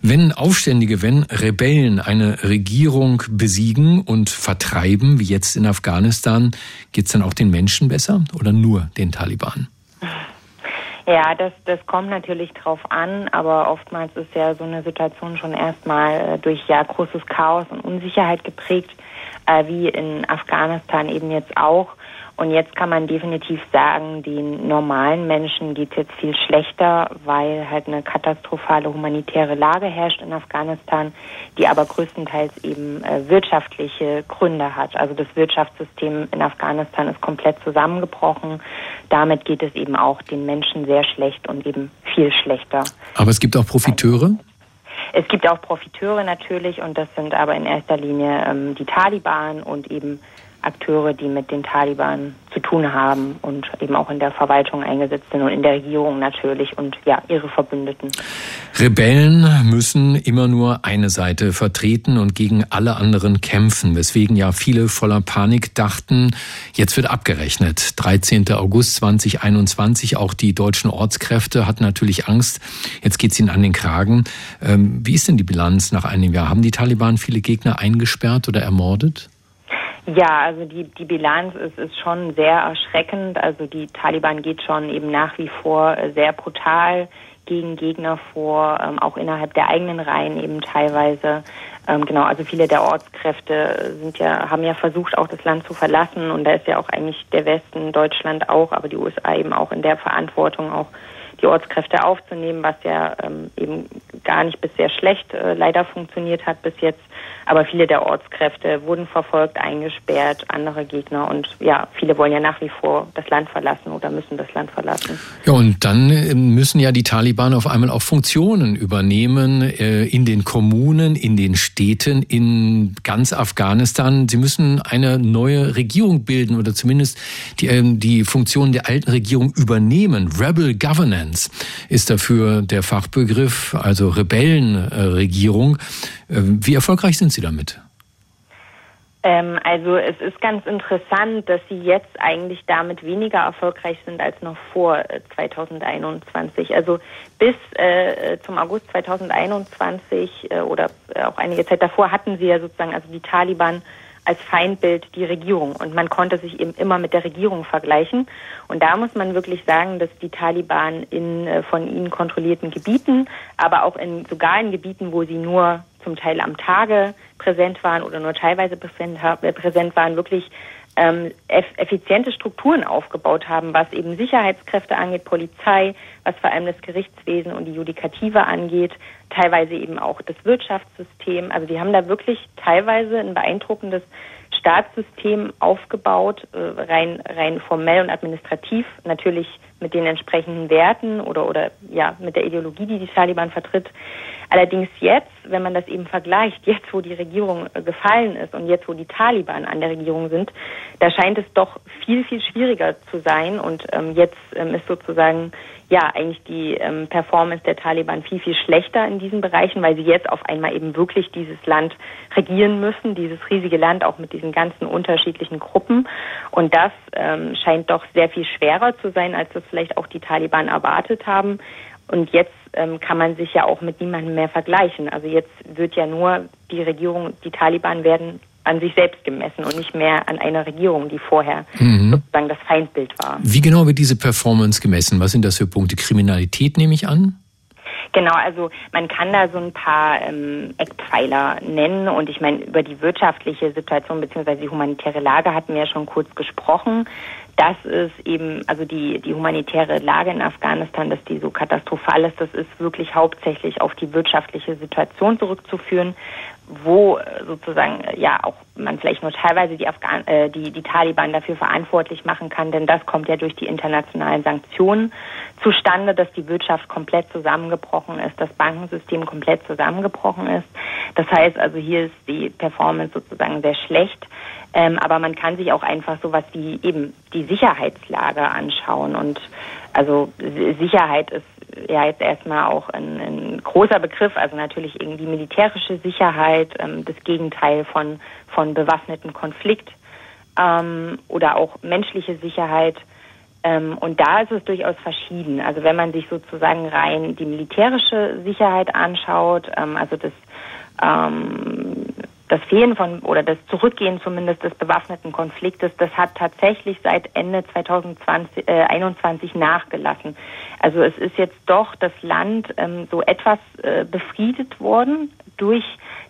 Wenn Aufständige, wenn Rebellen eine Regierung besiegen und vertreiben, wie jetzt in Afghanistan, geht es dann auch den Menschen besser oder nur den Taliban? Ja, das, das kommt natürlich drauf an, aber oftmals ist ja so eine Situation schon erstmal äh, durch ja großes Chaos und Unsicherheit geprägt, äh, wie in Afghanistan eben jetzt auch. Und jetzt kann man definitiv sagen, den normalen Menschen geht es jetzt viel schlechter, weil halt eine katastrophale humanitäre Lage herrscht in Afghanistan, die aber größtenteils eben äh, wirtschaftliche Gründe hat. Also das Wirtschaftssystem in Afghanistan ist komplett zusammengebrochen. Damit geht es eben auch den Menschen sehr schlecht und eben viel schlechter. Aber es gibt auch Profiteure? Es gibt auch Profiteure natürlich und das sind aber in erster Linie ähm, die Taliban und eben Akteure, die mit den Taliban zu tun haben und eben auch in der Verwaltung eingesetzt sind und in der Regierung natürlich und ja, ihre Verbündeten. Rebellen müssen immer nur eine Seite vertreten und gegen alle anderen kämpfen, weswegen ja viele voller Panik dachten, jetzt wird abgerechnet. 13. August 2021, auch die deutschen Ortskräfte hatten natürlich Angst, jetzt geht es ihnen an den Kragen. Ähm, wie ist denn die Bilanz nach einem Jahr? Haben die Taliban viele Gegner eingesperrt oder ermordet? Ja, also die, die Bilanz ist, ist schon sehr erschreckend. Also die Taliban geht schon eben nach wie vor sehr brutal gegen Gegner vor, ähm, auch innerhalb der eigenen Reihen eben teilweise. Ähm, genau, also viele der Ortskräfte sind ja, haben ja versucht, auch das Land zu verlassen und da ist ja auch eigentlich der Westen, Deutschland auch, aber die USA eben auch in der Verantwortung auch die Ortskräfte aufzunehmen, was ja ähm, eben gar nicht bis sehr schlecht äh, leider funktioniert hat bis jetzt. Aber viele der Ortskräfte wurden verfolgt, eingesperrt, andere Gegner und ja, viele wollen ja nach wie vor das Land verlassen oder müssen das Land verlassen. Ja, und dann äh, müssen ja die Taliban auf einmal auch Funktionen übernehmen äh, in den Kommunen, in den Städten, in ganz Afghanistan. Sie müssen eine neue Regierung bilden oder zumindest die, ähm, die Funktionen der alten Regierung übernehmen. Rebel Governance ist dafür der Fachbegriff, also Rebellenregierung. Äh, wie erfolgreich sind Sie damit? Ähm, also es ist ganz interessant, dass sie jetzt eigentlich damit weniger erfolgreich sind als noch vor 2021. Äh, also bis äh, zum August 2021 äh, oder auch einige Zeit davor hatten sie ja sozusagen also die Taliban als Feindbild die Regierung und man konnte sich eben immer mit der Regierung vergleichen. Und da muss man wirklich sagen, dass die Taliban in äh, von ihnen kontrollierten Gebieten, aber auch in sogar in Gebieten, wo sie nur zum Teil am Tage präsent waren oder nur teilweise präsent, äh, präsent waren, wirklich ähm, effiziente Strukturen aufgebaut haben, was eben Sicherheitskräfte angeht, Polizei, was vor allem das Gerichtswesen und die Judikative angeht, teilweise eben auch das Wirtschaftssystem. Also die haben da wirklich teilweise ein beeindruckendes Staatssystem aufgebaut, äh, rein, rein formell und administrativ, natürlich mit den entsprechenden Werten oder, oder ja, mit der Ideologie, die die Taliban vertritt. Allerdings jetzt, wenn man das eben vergleicht, [LAUGHS] jetzt wo die Regierung äh, gefallen ist und jetzt wo die Taliban an der Regierung sind, da scheint es doch viel, viel schwieriger zu sein. Und ähm, jetzt ähm, ist sozusagen ja eigentlich die ähm, Performance der Taliban viel, viel schlechter in diesen Bereichen, weil sie jetzt auf einmal eben wirklich dieses Land regieren müssen, dieses riesige Land auch mit diesen ganzen unterschiedlichen Gruppen. Und das ähm, scheint doch sehr viel schwerer zu sein, als das vielleicht auch die Taliban erwartet haben. Und jetzt ähm, kann man sich ja auch mit niemandem mehr vergleichen. Also jetzt wird ja nur die Regierung, die Taliban werden an sich selbst gemessen und nicht mehr an einer Regierung, die vorher mhm. sozusagen das Feindbild war. Wie genau wird diese Performance gemessen? Was sind das für Punkte? Kriminalität nehme ich an? Genau, also man kann da so ein paar ähm, Eckpfeiler nennen und ich meine, über die wirtschaftliche Situation bzw. die humanitäre Lage hatten wir ja schon kurz gesprochen. Das ist eben, also die, die humanitäre Lage in Afghanistan, dass die so katastrophal ist, das ist wirklich hauptsächlich auf die wirtschaftliche Situation zurückzuführen wo äh, sozusagen äh, ja auch man vielleicht nur teilweise die, Afghan äh, die, die Taliban dafür verantwortlich machen kann, denn das kommt ja durch die internationalen Sanktionen zustande, dass die Wirtschaft komplett zusammengebrochen ist, das Bankensystem komplett zusammengebrochen ist. Das heißt also, hier ist die Performance sozusagen sehr schlecht. Ähm, aber man kann sich auch einfach sowas wie eben die Sicherheitslage anschauen und also Sicherheit ist ja jetzt erstmal auch ein, ein großer Begriff, also natürlich irgendwie militärische Sicherheit, ähm, das Gegenteil von, von bewaffneten Konflikt ähm, oder auch menschliche Sicherheit. Ähm, und da ist es durchaus verschieden. Also wenn man sich sozusagen rein die militärische Sicherheit anschaut, ähm, also das ähm, das Fehlen von oder das Zurückgehen zumindest des bewaffneten Konfliktes, das hat tatsächlich seit Ende 2020, äh, 21 nachgelassen. Also es ist jetzt doch das Land ähm, so etwas äh, befriedet worden durch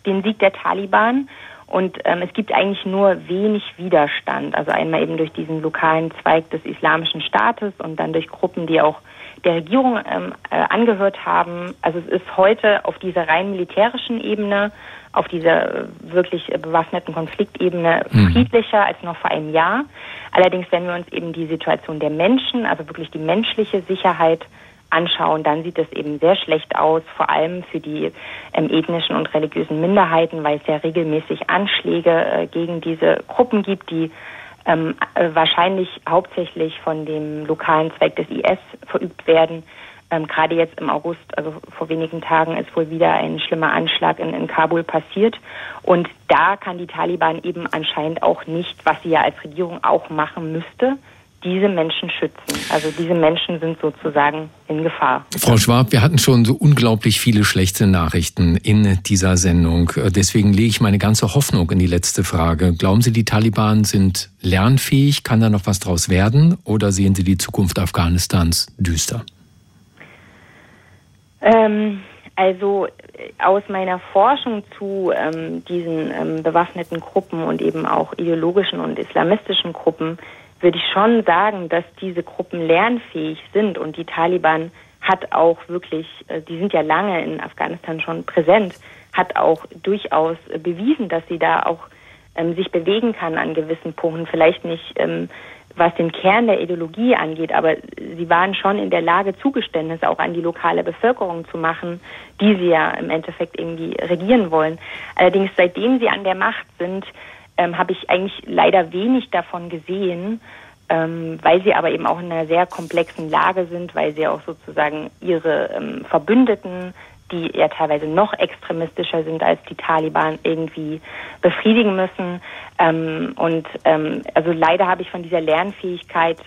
den Sieg der Taliban. Und ähm, es gibt eigentlich nur wenig Widerstand. Also einmal eben durch diesen lokalen Zweig des Islamischen Staates und dann durch Gruppen, die auch der Regierung ähm, äh, angehört haben. Also es ist heute auf dieser rein militärischen Ebene auf dieser äh, wirklich bewaffneten Konfliktebene mhm. friedlicher als noch vor einem Jahr. Allerdings, wenn wir uns eben die Situation der Menschen, also wirklich die menschliche Sicherheit anschauen, dann sieht es eben sehr schlecht aus, vor allem für die ähm, ethnischen und religiösen Minderheiten, weil es ja regelmäßig Anschläge äh, gegen diese Gruppen gibt, die ähm, äh, wahrscheinlich hauptsächlich von dem lokalen Zweck des IS verübt werden. Ähm, Gerade jetzt im August, also vor wenigen Tagen, ist wohl wieder ein schlimmer Anschlag in, in Kabul passiert. Und da kann die Taliban eben anscheinend auch nicht, was sie ja als Regierung auch machen müsste, diese Menschen schützen. Also diese Menschen sind sozusagen in Gefahr. Frau Schwab, wir hatten schon so unglaublich viele schlechte Nachrichten in dieser Sendung. Deswegen lege ich meine ganze Hoffnung in die letzte Frage. Glauben Sie, die Taliban sind lernfähig? Kann da noch was draus werden? Oder sehen Sie die Zukunft Afghanistans düster? Ähm, also äh, aus meiner Forschung zu ähm, diesen ähm, bewaffneten Gruppen und eben auch ideologischen und islamistischen Gruppen würde ich schon sagen, dass diese Gruppen lernfähig sind und die Taliban hat auch wirklich, äh, die sind ja lange in Afghanistan schon präsent, hat auch durchaus äh, bewiesen, dass sie da auch ähm, sich bewegen kann an gewissen Punkten. Vielleicht nicht ähm, was den Kern der Ideologie angeht, aber sie waren schon in der Lage, Zugeständnisse auch an die lokale Bevölkerung zu machen, die sie ja im Endeffekt irgendwie regieren wollen. Allerdings, seitdem sie an der Macht sind, ähm, habe ich eigentlich leider wenig davon gesehen, ähm, weil sie aber eben auch in einer sehr komplexen Lage sind, weil sie auch sozusagen ihre ähm, Verbündeten die ja teilweise noch extremistischer sind als die Taliban, irgendwie befriedigen müssen. Ähm, und ähm, also leider habe ich von dieser Lernfähigkeit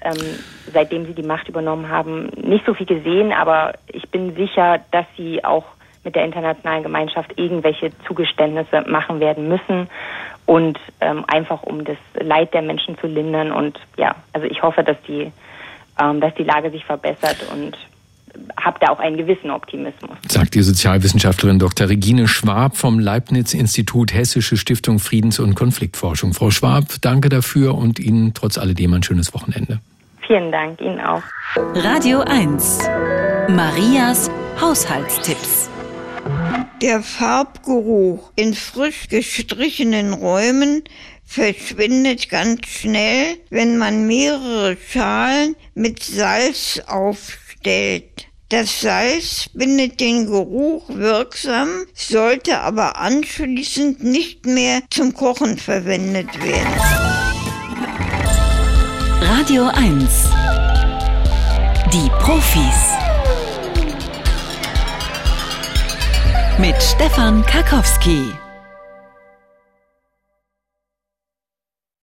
ähm, seitdem sie die Macht übernommen haben, nicht so viel gesehen, aber ich bin sicher, dass sie auch mit der internationalen Gemeinschaft irgendwelche Zugeständnisse machen werden müssen und ähm, einfach um das Leid der Menschen zu lindern und ja, also ich hoffe, dass die, ähm, dass die Lage sich verbessert und habe da auch einen gewissen Optimismus. Sagt die Sozialwissenschaftlerin Dr. Regine Schwab vom Leibniz-Institut Hessische Stiftung Friedens- und Konfliktforschung. Frau Schwab, danke dafür und Ihnen trotz alledem ein schönes Wochenende. Vielen Dank, Ihnen auch. Radio 1. Marias Haushaltstipps. Der Farbgeruch in frisch gestrichenen Räumen verschwindet ganz schnell, wenn man mehrere Schalen mit Salz aufstellt. Das Salz bindet den Geruch wirksam, sollte aber anschließend nicht mehr zum Kochen verwendet werden. Radio 1. Die Profis. Mit Stefan Karkowski.